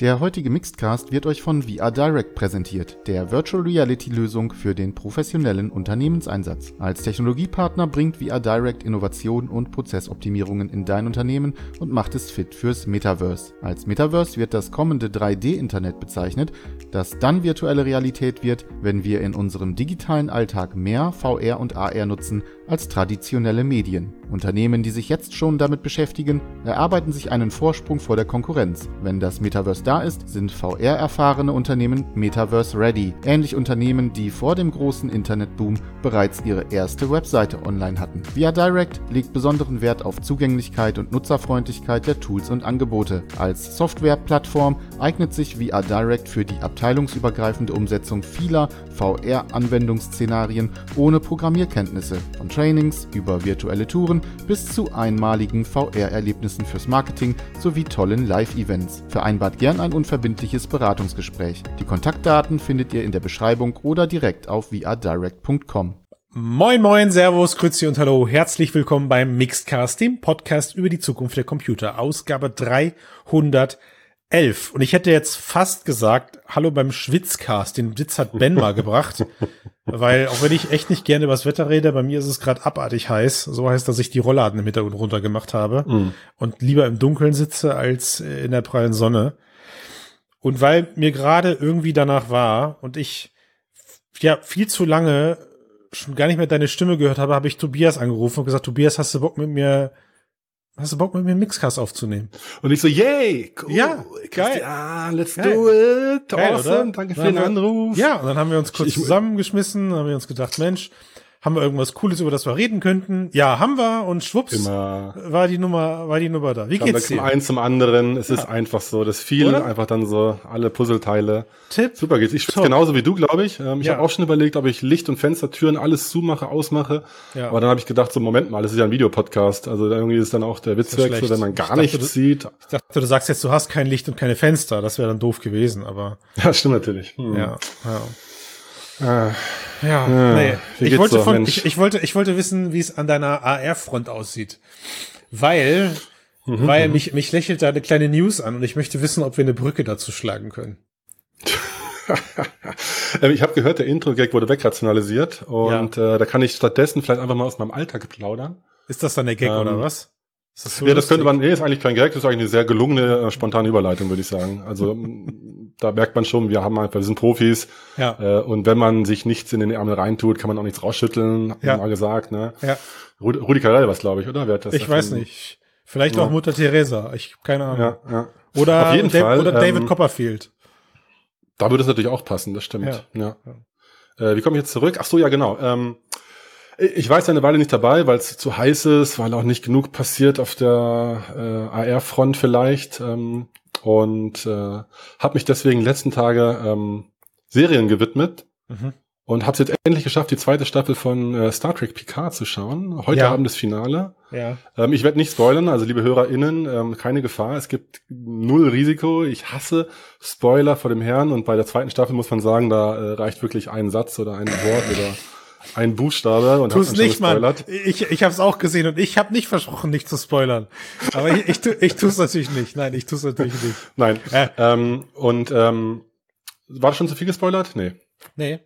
Der heutige Mixedcast wird euch von VR Direct präsentiert, der Virtual Reality Lösung für den professionellen Unternehmenseinsatz. Als Technologiepartner bringt VR Direct Innovation und Prozessoptimierungen in dein Unternehmen und macht es fit fürs Metaverse. Als Metaverse wird das kommende 3D-Internet bezeichnet, das dann virtuelle Realität wird, wenn wir in unserem digitalen Alltag mehr VR und AR nutzen als traditionelle Medien. Unternehmen, die sich jetzt schon damit beschäftigen, erarbeiten sich einen Vorsprung vor der Konkurrenz. Wenn das Metaverse da ist, sind VR-erfahrene Unternehmen Metaverse-ready. Ähnlich Unternehmen, die vor dem großen Internetboom bereits ihre erste Webseite online hatten. Via Direct legt besonderen Wert auf Zugänglichkeit und Nutzerfreundlichkeit der Tools und Angebote. Als Softwareplattform eignet sich VR Direct für die abteilungsübergreifende Umsetzung vieler VR-Anwendungsszenarien ohne Programmierkenntnisse. Von Trainings über virtuelle Touren bis zu einmaligen VR-Erlebnissen fürs Marketing sowie tollen Live-Events. Vereinbart gern ein unverbindliches Beratungsgespräch. Die Kontaktdaten findet ihr in der Beschreibung oder direkt auf vrdirect.com. Moin moin, Servus, Grüezi und Hallo. Herzlich willkommen beim Mixedcast, dem Podcast über die Zukunft der Computer. Ausgabe 300 elf. Und ich hätte jetzt fast gesagt, hallo beim Schwitzcast, den Witz hat Ben mal gebracht. Weil, auch wenn ich echt nicht gerne über das Wetter rede, bei mir ist es gerade abartig heiß. So heißt, dass ich die Rollladen im Hintergrund runtergemacht habe mm. und lieber im Dunkeln sitze als in der prallen Sonne. Und weil mir gerade irgendwie danach war und ich ja viel zu lange schon gar nicht mehr deine Stimme gehört habe, habe ich Tobias angerufen und gesagt, Tobias, hast du Bock mit mir Hast du Bock mit mir einen Mixcast aufzunehmen? Und ich so, yay, cool. Ja, geil. Ja, let's geil. do it. Geil, awesome. Oder? Danke für den Anruf. Ja, und dann haben wir uns kurz ich, zusammengeschmissen, haben wir uns gedacht, Mensch, haben wir irgendwas Cooles, über das wir reden könnten? Ja, haben wir und schwupps Immer. war die Nummer, war die Nummer da. Wie geht's dir? Zum einen zum anderen. Es ja. ist einfach so, das viel einfach dann so alle Puzzleteile. Tipp. Super geht's. Ich schwitze genauso wie du, glaube ich. Ähm, ich ja. habe auch schon überlegt, ob ich Licht und Fenster, Türen alles zumache, ausmache. Ja. Aber dann habe ich gedacht, so Moment mal, das ist ja ein Videopodcast. Also irgendwie ist dann auch der Witz weg, so, wenn man gar dachte, nichts du, sieht. Ich dachte, du sagst jetzt, du hast kein Licht und keine Fenster. Das wäre dann doof gewesen, aber. Ja, stimmt natürlich. Hm. Ja, ja. Äh, ja, äh, nee. Ich wollte, so, von, ich, ich, wollte, ich wollte wissen, wie es an deiner AR-Front aussieht. Weil, mhm, weil mich, mich lächelt da eine kleine News an und ich möchte wissen, ob wir eine Brücke dazu schlagen können. Ähm, ich habe gehört, der Intro-Gag wurde wegrationalisiert und ja. äh, da kann ich stattdessen vielleicht einfach mal aus meinem Alltag plaudern. Ist das dann der Gag ähm, oder was? Das so ja, das könnte man, nee, ist eigentlich kein Gag, das ist eigentlich eine sehr gelungene, äh, spontane Überleitung, würde ich sagen. Also da merkt man schon, wir haben einfach, wir sind Profis. Ja. Äh, und wenn man sich nichts in den Ärmel reintut, kann man auch nichts rausschütteln, hat ja. man mal gesagt. Ne? Ja. Rudi, Rudi Carell was, glaube ich, oder? Wer hat das ich weiß nicht. Vielleicht ja. auch Mutter Teresa, ich keine Ahnung. Ja, ja. Oder, Auf jeden Dave, Fall, oder David ähm, Copperfield. Da würde es natürlich auch passen, das stimmt. Ja. ja. Äh, wie komme ich jetzt zurück? Ach so, ja, genau. Ähm, ich war jetzt eine Weile nicht dabei, weil es zu heiß ist, weil auch nicht genug passiert auf der äh, AR-Front vielleicht. Ähm, und äh, habe mich deswegen letzten Tage ähm, Serien gewidmet mhm. und habe es jetzt endlich geschafft, die zweite Staffel von äh, Star Trek Picard zu schauen. Heute ja. Abend das Finale. Ja. Ähm, ich werde nicht spoilern, also liebe HörerInnen, ähm, keine Gefahr. Es gibt null Risiko. Ich hasse Spoiler vor dem Herrn und bei der zweiten Staffel muss man sagen, da äh, reicht wirklich ein Satz oder ein Wort oder ein Buchstabe und Tu's nicht, Mann. Ich, ich habe es auch gesehen und ich habe nicht versprochen, nicht zu spoilern. Aber ich, ich, tu, ich tue es natürlich nicht. Nein, ich tue es natürlich nicht. Nein. Äh. Ähm, und ähm, war das schon zu viel gespoilert? Nee. Nee.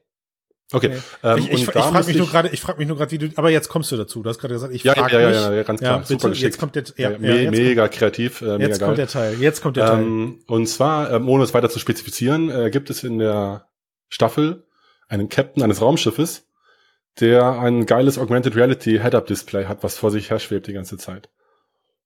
Okay. Nee. Ähm, ich ich, ich frage mich nur gerade, ich frage mich nur gerade, wie du, aber jetzt kommst du dazu. Du hast gerade gesagt, ich ja, frage ja, ja, mich. Ja, ja, ganz klar. Ja, Super geschickt. Jetzt kommt der, ja, ja, me mega kommt, kreativ, äh, mega Jetzt geil. kommt der Teil. Jetzt kommt der Teil. Ähm, und zwar, ähm, ohne es weiter zu spezifizieren, äh, gibt es in der Staffel einen Captain eines Raumschiffes, der ein geiles Augmented Reality Head-Up Display hat, was vor sich her schwebt die ganze Zeit.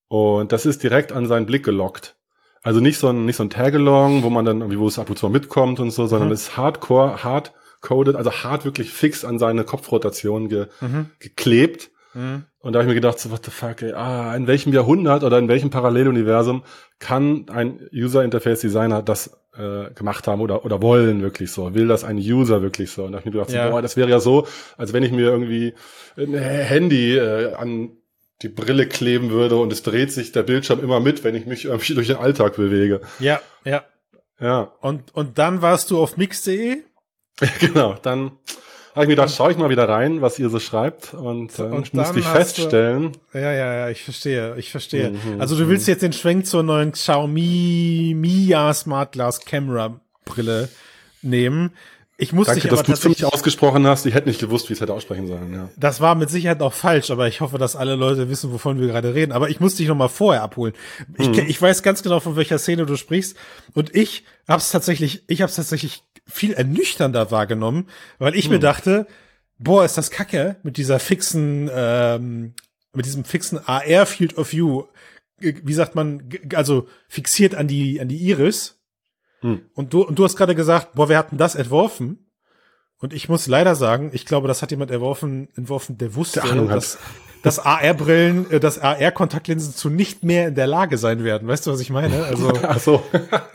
Und das ist direkt an seinen Blick gelockt. Also nicht so ein, nicht so ein Tagalong, wo man dann irgendwie, wo es ab und zu mitkommt und so, sondern mhm. ist hardcore, hard coded, also hart wirklich fix an seine Kopfrotation ge, mhm. geklebt. Mhm. Und da habe ich mir gedacht, so, what the fuck, ey, ah, in welchem Jahrhundert oder in welchem Paralleluniversum kann ein User Interface Designer das äh, gemacht haben oder, oder wollen wirklich so? Will das ein User wirklich so? Und da habe ich mir gedacht, ja. boah, das wäre ja so, als wenn ich mir irgendwie ein Handy äh, an die Brille kleben würde und es dreht sich der Bildschirm immer mit, wenn ich mich irgendwie durch den Alltag bewege. Ja, ja. Ja. Und, und dann warst du auf mix.de? genau, dann habe ich mir gedacht, schaue ich mal wieder rein, was ihr so schreibt und, äh, und musste ich feststellen. Du, ja, ja, ja, ich verstehe, ich verstehe. Mhm, also du willst mhm. jetzt den Schwenk zur neuen Xiaomi Mia Smart Glass Camera Brille nehmen. Ich muss Danke, dich dass du es für mich ausgesprochen hast. Ich hätte nicht gewusst, wie es hätte aussprechen sollen. Ja. Das war mit Sicherheit auch falsch, aber ich hoffe, dass alle Leute wissen, wovon wir gerade reden. Aber ich muss dich noch mal vorher abholen. Ich, mhm. ich weiß ganz genau, von welcher Szene du sprichst. Und ich habe es tatsächlich, ich habe es tatsächlich viel ernüchternder wahrgenommen, weil ich mhm. mir dachte, boah, ist das Kacke mit dieser fixen, ähm, mit diesem fixen AR Field of View. Wie sagt man, also fixiert an die an die Iris hm. Und du, und du hast gerade gesagt, boah, wir hatten das entworfen. Und ich muss leider sagen, ich glaube, das hat jemand entworfen, entworfen, der wusste, der dass, dass AR-Brillen, äh, dass AR-Kontaktlinsen zu nicht mehr in der Lage sein werden. Weißt du, was ich meine? Also, Ach so.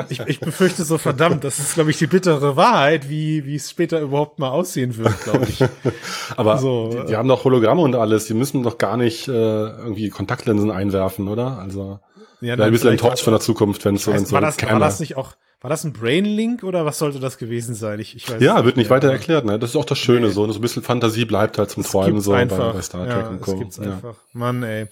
ich, ich befürchte so verdammt, das ist, glaube ich, die bittere Wahrheit, wie, wie es später überhaupt mal aussehen wird, glaube ich. Aber so, die, die, haben doch Hologramme und alles. Die müssen doch gar nicht äh, irgendwie Kontaktlinsen einwerfen, oder? Also, ja, ein bisschen enttäuscht von der Zukunft, wenn es so, so war, das, war das nicht auch war das ein Brainlink oder was sollte das gewesen sein? Ich, ich weiß ja, wird nicht weiter erklärt. Ne? Das ist auch das Schöne, nee. so, so ein bisschen Fantasie bleibt halt zum Träumen so einfach. bei, Star Trek ja, und Co. gibt's ja. einfach. Mann, ey.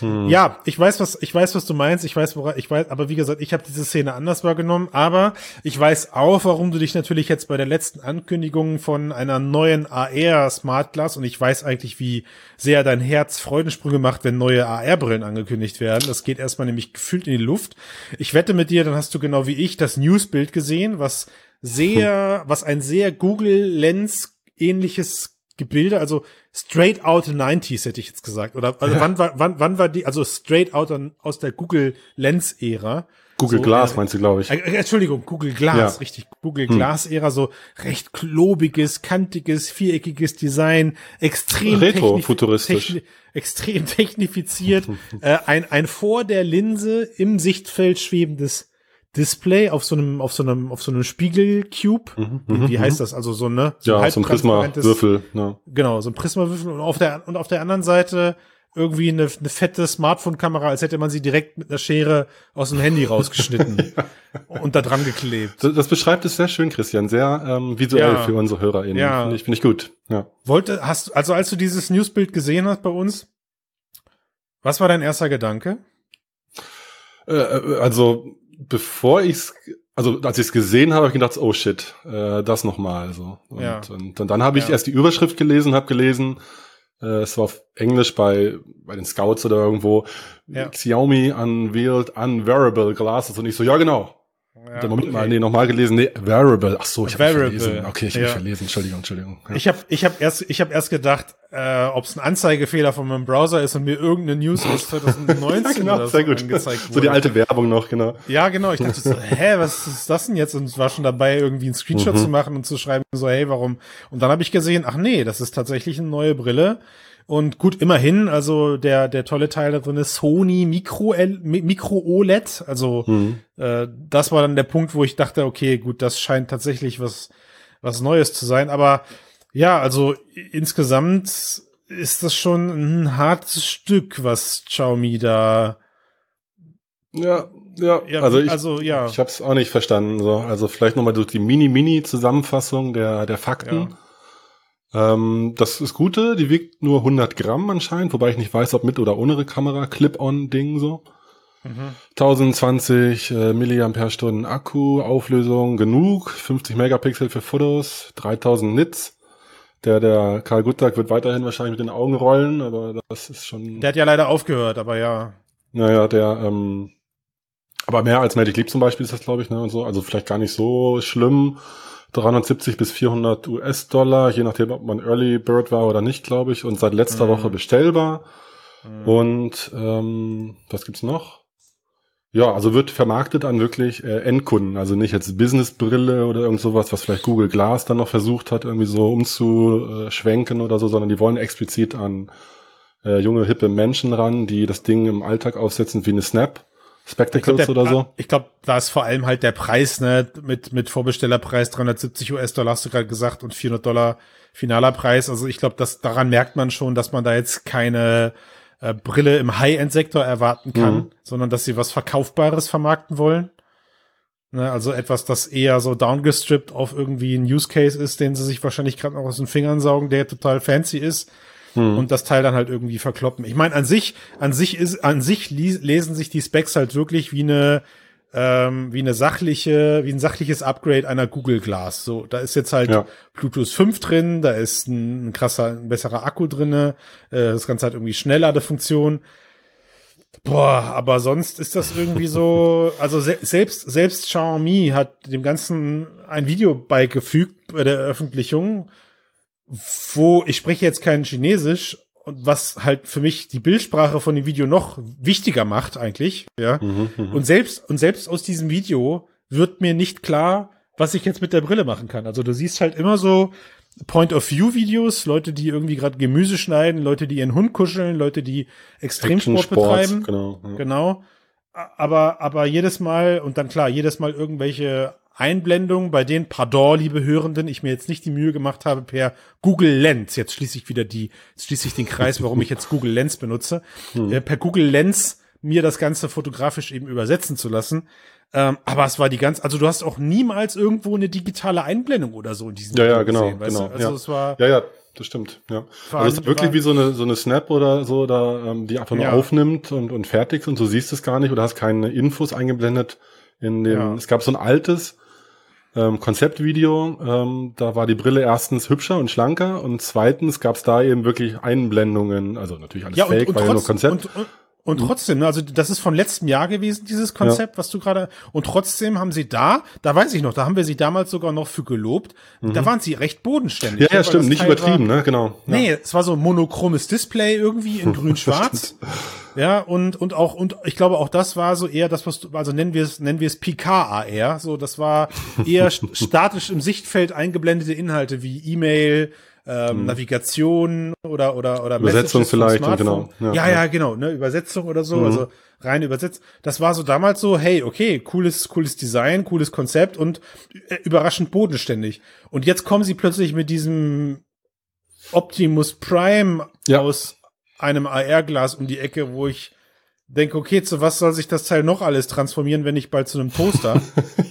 Hm. Ja, ich weiß was, ich weiß was du meinst. Ich weiß, woran, ich weiß, aber wie gesagt, ich habe diese Szene anders wahrgenommen. Aber ich weiß auch, warum du dich natürlich jetzt bei der letzten Ankündigung von einer neuen AR Smart Glass und ich weiß eigentlich, wie sehr dein Herz Freudensprünge macht, wenn neue AR-Brillen angekündigt werden. Das geht erstmal nämlich gefühlt in die Luft. Ich wette mit dir, dann hast du genau wie ich das Newsbild gesehen, was sehr, was ein sehr Google Lens ähnliches Gebilde, also straight out 90s hätte ich jetzt gesagt. Oder also ja. wann war wann wann war die also straight out aus der Google Lens Ära. Google so, Glass äh, meinst du, glaube ich. Äh, Entschuldigung, Google Glass, ja. richtig. Google hm. Glass-Ära, so recht klobiges, kantiges, viereckiges Design, extrem Retro-futuristisch. Techni extrem technifiziert. äh, ein, ein vor der Linse im Sichtfeld schwebendes Display auf so einem, auf so einem, auf so einem Spiegelcube. Mhm, wie, wie mhm, heißt mhm. das? Also so, ne? So ja, so ein Prisma-Würfel. Ja. Genau, so ein Prisma-Würfel. Und auf der, und auf der anderen Seite irgendwie eine, eine fette Smartphone-Kamera, als hätte man sie direkt mit einer Schere aus dem Handy rausgeschnitten ja. und da dran geklebt. Das, das, beschreibt es sehr schön, Christian, sehr ähm, visuell ja. für unsere HörerInnen. Ja. Finde ich, find ich gut. Ja. Wollte, hast also als du dieses Newsbild gesehen hast bei uns, was war dein erster Gedanke? Äh, äh also, bevor ich's also als ich es gesehen habe, habe ich gedacht, oh shit, äh, das nochmal. So. Und, ja. und, und dann habe ich ja. erst die Überschrift gelesen, habe gelesen, äh, es war auf Englisch bei, bei den Scouts oder irgendwo. Ja. Xiaomi unveiled unwearable glasses. Und ich so, ja genau. Ja, Moment okay. mal, nee, nochmal gelesen, nee, Wearable. Ach so, ich habe verlesen. Okay, ich habe ja. verlesen. Entschuldigung, Entschuldigung. Ja. Ich habe ich hab erst ich habe erst gedacht, äh, ob es ein Anzeigefehler von meinem Browser ist und mir irgendeine News aus 2019 ja, genau, oder so gut. angezeigt wurde. So die alte Werbung noch, genau. Ja, genau. Ich dachte so, hä, was ist das denn jetzt? Und war schon dabei, irgendwie einen Screenshot mhm. zu machen und zu schreiben, so, hey, warum? Und dann habe ich gesehen, ach nee, das ist tatsächlich eine neue Brille und gut, immerhin, also der, der tolle Teil da drin ist Sony Micro, Micro OLED. Also mhm. äh, das war dann der Punkt, wo ich dachte, okay, gut, das scheint tatsächlich was, was Neues zu sein. Aber ja, also insgesamt ist das schon ein hartes Stück, was Xiaomi da. Ja, ja, ja also ich, also, ja. ich habe es auch nicht verstanden. So. Also vielleicht nochmal durch die Mini-Mini-Zusammenfassung der, der Fakten. Ja. Ähm, das ist Gute, die wiegt nur 100 Gramm anscheinend, wobei ich nicht weiß, ob mit oder ohne Kamera, Clip-on-Ding so. Mhm. 1020 äh, Milliampere-Stunden Akku, Auflösung genug, 50 Megapixel für Fotos, 3000 Nits. Der, der Karl Guttag wird weiterhin wahrscheinlich mit den Augen rollen, aber das ist schon. Der hat ja leider aufgehört, aber ja. Naja, der, ähm, aber mehr als Magic Leap zum Beispiel ist das, glaube ich, ne, und so. Also vielleicht gar nicht so schlimm. 370 bis 400 US-Dollar, je nachdem, ob man Early Bird war oder nicht, glaube ich, und seit letzter mhm. Woche bestellbar. Mhm. Und ähm, was gibt's noch? Ja, also wird vermarktet an wirklich äh, Endkunden, also nicht jetzt Businessbrille oder irgend sowas, was vielleicht Google Glass dann noch versucht hat, irgendwie so umzuschwenken oder so, sondern die wollen explizit an äh, junge, hippe Menschen ran, die das Ding im Alltag aufsetzen wie eine Snap Spectacles glaub, der, oder so? Ich glaube, da ist vor allem halt der Preis, ne, mit, mit Vorbestellerpreis 370 US-Dollar hast du gerade gesagt und 400 Dollar finaler Preis. Also ich glaube, dass daran merkt man schon, dass man da jetzt keine äh, Brille im High-End-Sektor erwarten kann, mhm. sondern dass sie was Verkaufbares vermarkten wollen. Ne, also etwas, das eher so downgestrippt auf irgendwie ein Use Case ist, den sie sich wahrscheinlich gerade noch aus den Fingern saugen, der total fancy ist hm. und das Teil dann halt irgendwie verkloppen. Ich meine, an sich, an sich ist, an sich lesen sich die Specs halt wirklich wie eine ähm, wie eine sachliche, wie ein sachliches Upgrade einer Google Glass. So, da ist jetzt halt ja. Bluetooth 5 drin, da ist ein, ein krasser, ein besserer Akku drinne, äh, das Ganze hat irgendwie Schnellladefunktion. Boah, aber sonst ist das irgendwie so, also se selbst, selbst Xiaomi hat dem Ganzen ein Video beigefügt bei der Veröffentlichung, wo, ich spreche jetzt kein Chinesisch, und was halt für mich die Bildsprache von dem Video noch wichtiger macht eigentlich, ja. Mhm, mhm, und selbst und selbst aus diesem Video wird mir nicht klar, was ich jetzt mit der Brille machen kann. Also du siehst halt immer so Point of View Videos, Leute, die irgendwie gerade Gemüse schneiden, Leute, die ihren Hund kuscheln, Leute, die Extremsport betreiben. Genau. Ja. Genau. Aber aber jedes Mal und dann klar, jedes Mal irgendwelche Einblendungen, bei denen, pardon, liebe Hörenden, ich mir jetzt nicht die Mühe gemacht habe, per Google Lens, jetzt schließe ich wieder die, jetzt schließe ich den Kreis, warum ich jetzt Google Lens benutze, hm. äh, per Google Lens mir das Ganze fotografisch eben übersetzen zu lassen. Ähm, aber es war die ganz, also du hast auch niemals irgendwo eine digitale Einblendung oder so in diesem Ja, ja, genau, gesehen, genau. Also ja. es war. Ja, ja, das stimmt, ja. Also es ist wirklich wie so eine, so eine Snap oder so, da, ähm, die einfach nur ja. aufnimmt und, und fertig und du siehst es gar nicht oder hast keine Infos eingeblendet in dem, ja. es gab so ein altes, ähm, Konzeptvideo. Ähm, da war die Brille erstens hübscher und schlanker und zweitens gab es da eben wirklich Einblendungen. Also natürlich alles ja, fake, und, und war trotz, ja nur Konzept. Und, und, trotzdem, ne, also das ist von letztem Jahr gewesen, dieses Konzept, ja. was du gerade. Und trotzdem haben sie da, da weiß ich noch, da haben wir sie damals sogar noch für gelobt. Mhm. Da waren sie recht bodenständig. Ja, ja, stimmt, nicht Teil übertrieben, war, ne, genau. Ja. Nee, es war so ein monochromes Display irgendwie in grün-schwarz. Ja, und, und auch, und ich glaube auch das war so eher das, was du, also nennen wir es, nennen wir es PK-AR. So, das war eher statisch im Sichtfeld eingeblendete Inhalte wie E-Mail, ähm, hm. Navigation oder, oder, oder Übersetzung vielleicht, genau. Ja, ja, ja, genau, ne, Übersetzung oder so, mhm. also rein übersetzt. Das war so damals so, hey, okay, cooles, cooles Design, cooles Konzept und äh, überraschend bodenständig. Und jetzt kommen sie plötzlich mit diesem Optimus Prime ja. aus einem AR-Glas um die Ecke, wo ich denke, okay, zu was soll sich das Teil noch alles transformieren, wenn nicht bald zu einem Toaster?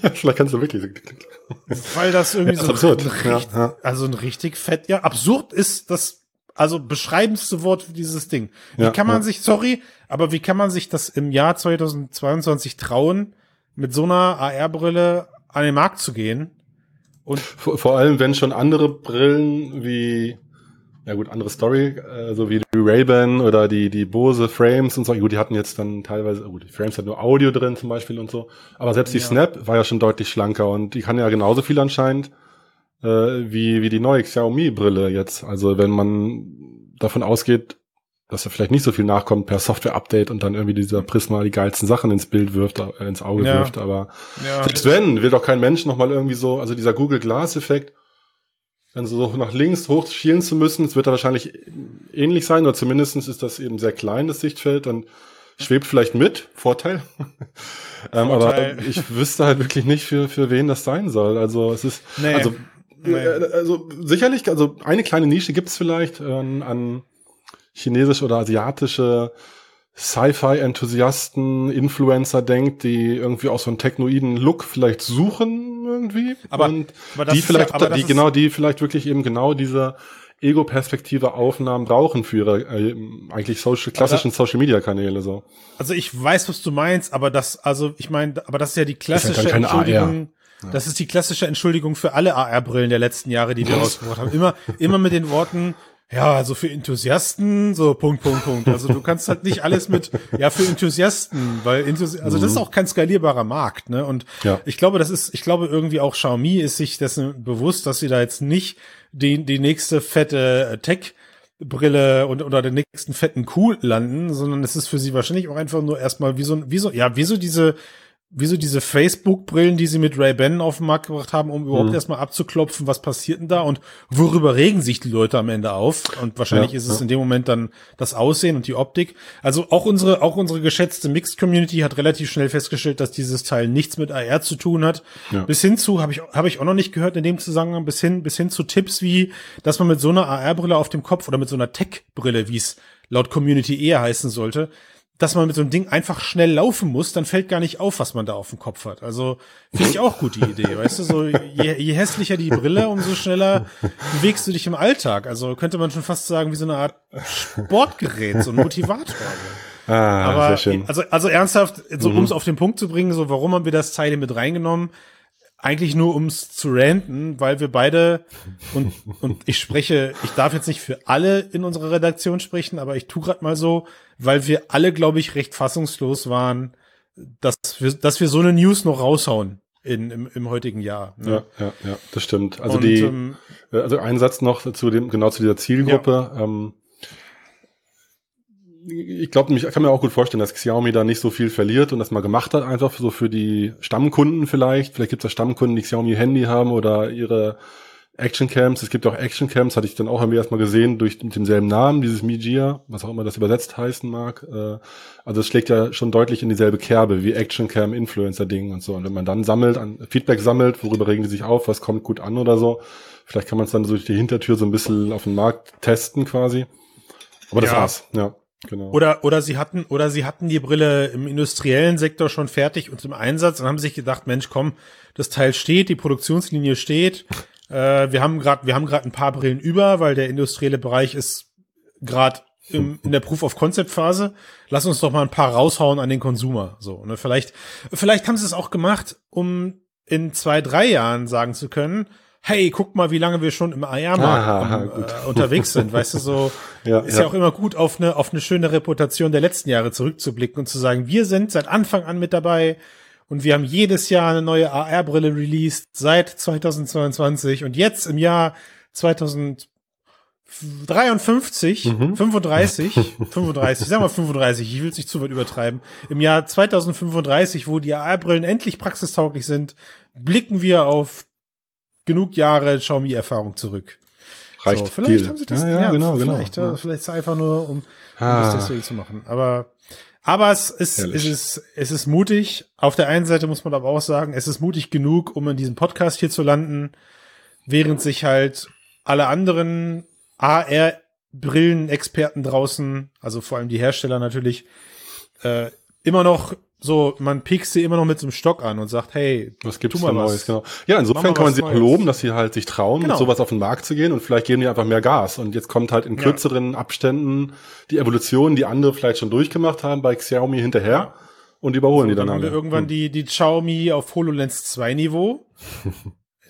ja, vielleicht kannst du wirklich. Weil das irgendwie ja, so absurd. Ein, richtig, ja, also ein richtig fett, ja, absurd ist das, also beschreibendste Wort für dieses Ding. Wie kann man sich, sorry, aber wie kann man sich das im Jahr 2022 trauen, mit so einer AR-Brille an den Markt zu gehen? Und vor, vor allem, wenn schon andere Brillen wie ja gut, andere Story, äh, so wie die Ray-Ban oder die, die Bose Frames und so. Gut, die hatten jetzt dann teilweise, gut, die Frames hatten nur Audio drin zum Beispiel und so. Aber selbst die ja. Snap war ja schon deutlich schlanker und die kann ja genauso viel anscheinend äh, wie, wie die neue Xiaomi-Brille jetzt. Also wenn man davon ausgeht, dass da vielleicht nicht so viel nachkommt per Software-Update und dann irgendwie dieser Prisma die geilsten Sachen ins Bild wirft, äh, ins Auge ja. wirft. Aber ja. selbst wenn, will doch kein Mensch nochmal irgendwie so, also dieser Google Glass-Effekt, dann so nach links hoch schielen zu müssen. Es wird da wahrscheinlich ähnlich sein, oder zumindest ist das eben sehr klein, das Sichtfeld, dann schwebt vielleicht mit, Vorteil. ähm, Vorteil. aber ich wüsste halt wirklich nicht, für, für wen das sein soll. Also es ist, nee. also, nee. Äh, also sicherlich, also eine kleine Nische gibt es vielleicht äh, an chinesische oder asiatische Sci-Fi-Enthusiasten, Influencer denkt, die irgendwie auch so einen technoiden Look vielleicht suchen irgendwie. Aber, und aber die vielleicht, ja, die genau, die vielleicht wirklich eben genau diese Ego-Perspektive Aufnahmen brauchen für ihre äh, eigentlich social, klassischen Social-Media-Kanäle so. Also ich weiß, was du meinst, aber das, also ich meine, aber das ist ja die klassische ja Entschuldigung. Ja. Das ist die klassische Entschuldigung für alle AR-Brillen der letzten Jahre, die wir rausgebracht haben. Immer, immer mit den Worten, ja, also für Enthusiasten, so Punkt, Punkt, Punkt. Also du kannst halt nicht alles mit, ja, für Enthusiasten, weil Enthusi also das ist mhm. auch kein skalierbarer Markt, ne? Und ja. ich glaube, das ist, ich glaube irgendwie auch Xiaomi ist sich dessen bewusst, dass sie da jetzt nicht die, die nächste fette äh, Tech Brille und oder den nächsten fetten Kuh landen, sondern es ist für sie wahrscheinlich auch einfach nur erstmal wie so, wie so, ja, wie so diese wieso diese Facebook-Brillen, die sie mit Ray-Ban auf den Markt gebracht haben, um überhaupt mhm. erstmal abzuklopfen, was passiert denn da und worüber regen sich die Leute am Ende auf? Und wahrscheinlich ja, ist es ja. in dem Moment dann das Aussehen und die Optik. Also auch unsere, auch unsere geschätzte Mixed Community hat relativ schnell festgestellt, dass dieses Teil nichts mit AR zu tun hat. Ja. Bis hin zu, habe ich, habe ich auch noch nicht gehört in dem Zusammenhang, bis hin, bis hin zu Tipps wie, dass man mit so einer AR-Brille auf dem Kopf oder mit so einer Tech-Brille, wie es laut Community eher heißen sollte, dass man mit so einem Ding einfach schnell laufen muss, dann fällt gar nicht auf, was man da auf dem Kopf hat. Also finde ich auch gut die Idee, weißt du, so je, je hässlicher die Brille, umso schneller bewegst du dich im Alltag. Also könnte man schon fast sagen, wie so eine Art Sportgerät, so ein Motivator. Ah, Aber sehr schön. also also ernsthaft, so Mhm. um es auf den Punkt zu bringen, so warum haben wir das Teil mit reingenommen? Eigentlich nur ums zu ranten, weil wir beide und und ich spreche, ich darf jetzt nicht für alle in unserer Redaktion sprechen, aber ich tu grad mal so, weil wir alle, glaube ich, recht fassungslos waren, dass wir dass wir so eine News noch raushauen in im, im heutigen Jahr. ne? Ja, ja, ja, das stimmt. Also und, die, ähm, äh, also ein Satz noch zu dem, genau zu dieser Zielgruppe. Ähm, ich glaube, ich kann mir auch gut vorstellen, dass Xiaomi da nicht so viel verliert und das mal gemacht hat, einfach so für die Stammkunden vielleicht. Vielleicht gibt es ja Stammkunden, die Xiaomi Handy haben oder ihre Actioncams. Es gibt auch Actioncams, hatte ich dann auch irgendwie erstmal gesehen, durch mit demselben Namen, dieses Mijia, was auch immer das übersetzt heißen mag. Äh, also es schlägt ja schon deutlich in dieselbe Kerbe wie Actioncam, Influencer-Ding und so. Und wenn man dann sammelt, an Feedback sammelt, worüber regen die sich auf, was kommt gut an oder so, vielleicht kann man es dann so durch die Hintertür so ein bisschen auf den Markt testen quasi. Aber das Ja. war's, ja. Genau. Oder, oder sie hatten, oder sie hatten die Brille im industriellen Sektor schon fertig und im Einsatz und haben sich gedacht, Mensch, komm, das Teil steht, die Produktionslinie steht. Äh, wir haben gerade, wir haben gerade ein paar Brillen über, weil der industrielle Bereich ist gerade in der Proof of Concept Phase. Lass uns doch mal ein paar raushauen an den Konsumer. So, ne? Vielleicht, vielleicht haben sie es auch gemacht, um in zwei, drei Jahren sagen zu können, hey, guck mal, wie lange wir schon im gut. äh, unterwegs sind. Weißt du, so Ja, ist ja. ja. auch immer gut, auf eine, auf eine schöne Reputation der letzten Jahre zurückzublicken und zu sagen, wir sind seit Anfang an mit dabei und wir haben jedes Jahr eine neue AR-Brille released seit 2022 und jetzt im Jahr 2053, Mhm. 35, 35, sagen wir 35, ich will es nicht zu weit übertreiben. Im Jahr 2035, wo die AR-Brillen endlich praxistauglich sind, blicken wir auf genug Jahre Xiaomi-Erfahrung zurück. Reicht so, vielleicht viel. haben sie das, ja, ja, genau, genau. vielleicht, äh, Ja. vielleicht ist es einfach nur, um, um Ah. das deswegen zu machen. Aber, aber es ist, es ist, es ist mutig. Auf der einen Seite muss man aber auch sagen, es ist mutig genug, um in diesem Podcast hier zu landen, während sich halt alle anderen AR-Brillen-Experten draußen, also vor allem die Hersteller natürlich, äh, immer noch so, man piekst sie immer noch mit so einem Stock an und sagt, hey, Was gibt's tu mal da was. Neues? Genau. Ja, insofern kann man sie Neues. loben, dass sie halt sich trauen, Genau. mit sowas auf den Markt zu gehen und vielleicht geben die einfach mehr Gas. Und jetzt kommt halt in Ja. kürzeren Abständen die Evolution, die andere vielleicht schon durchgemacht haben, bei Xiaomi hinterher und überholen die dann dann haben wir irgendwann Hm. die, die Xiaomi auf HoloLens 2 Niveau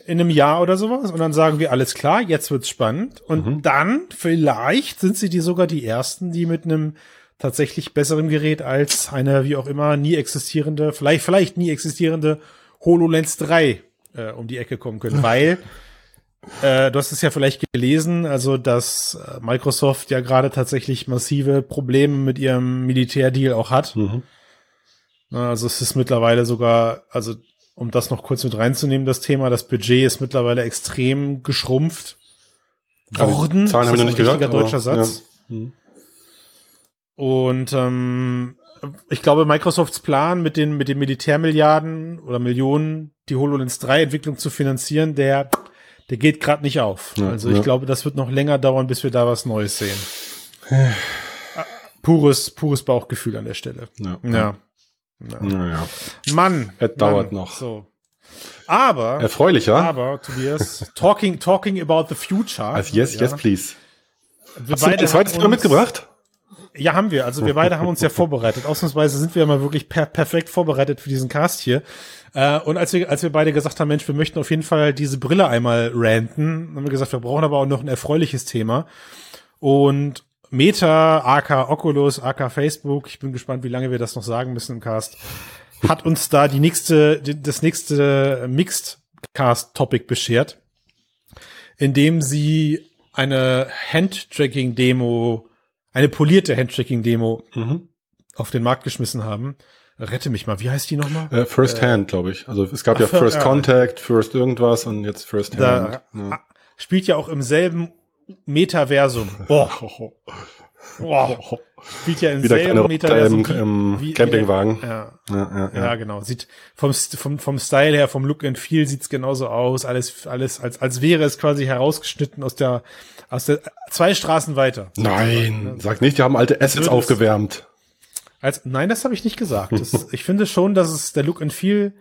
in einem Jahr oder sowas und dann sagen wir, alles klar, jetzt wird's spannend und Mhm. dann vielleicht sind sie die sogar die ersten, die mit einem tatsächlich besseren Gerät als eine wie auch immer nie existierende, vielleicht vielleicht nie existierende HoloLens 3 äh, um die Ecke kommen können, weil äh, du hast es ja vielleicht gelesen, also dass äh, Microsoft ja gerade tatsächlich massive Probleme mit ihrem Militärdeal auch hat. Mhm. Also es ist mittlerweile sogar, also um das noch kurz mit reinzunehmen, das Thema, das Budget ist mittlerweile extrem geschrumpft worden. Zahlen Ist habe ich das noch ein nicht gehört. deutscher Satz. Ja. Mhm. Und ähm, ich glaube, Microsofts Plan mit den, mit den Militärmilliarden oder Millionen, die HoloLens 3 Entwicklung zu finanzieren, der, der geht gerade nicht auf. Ja, also ich ja. glaube, das wird noch länger dauern, bis wir da was Neues sehen. Pures, pures Bauchgefühl an der Stelle. Ja. Ja. Naja. Mann. Es dauert Mann. noch. So. Aber, Erfreulicher aber, Tobias, talking, talking about the future. als Yes, Yes, Please. Wir Hast du Thema uns- mitgebracht? Ja, haben wir. Also wir beide haben uns ja vorbereitet. Ausnahmsweise sind wir ja mal wirklich per perfekt vorbereitet für diesen Cast hier. Äh, und als wir, als wir beide gesagt haben, Mensch, wir möchten auf jeden Fall diese Brille einmal ranten, haben wir gesagt, wir brauchen aber auch noch ein erfreuliches Thema. Und Meta, AK Oculus, AK Facebook, ich bin gespannt, wie lange wir das noch sagen müssen im Cast, hat uns da die nächste, das nächste Mixed Cast Topic beschert, indem sie eine Handtracking-Demo, eine polierte Handtracking-Demo Mhm. auf den Markt geschmissen haben. Rette mich mal, wie heißt die nochmal? Äh, First Hand, glaube ich. Also es gab Ach, ja Fir- First ja. Contact, First irgendwas und jetzt First Hand. Da Ja. spielt ja auch im selben Metaversum. Boah, boah. Spielt ja im Wieder selben Roboter Metaversum. im, im wie- Campingwagen. Ja, Ja, ja, ja, ja. genau. Sieht vom, vom, vom Style her, vom Look and Feel sieht's genauso aus. Alles, alles, als, als wäre es quasi herausgeschnitten aus der, aus der, zwei Straßen weiter. Nein, sag nicht, die haben alte Assets aufgewärmt. Als, nein, das habe ich nicht gesagt. Das, ich finde schon, dass es der Look and Feel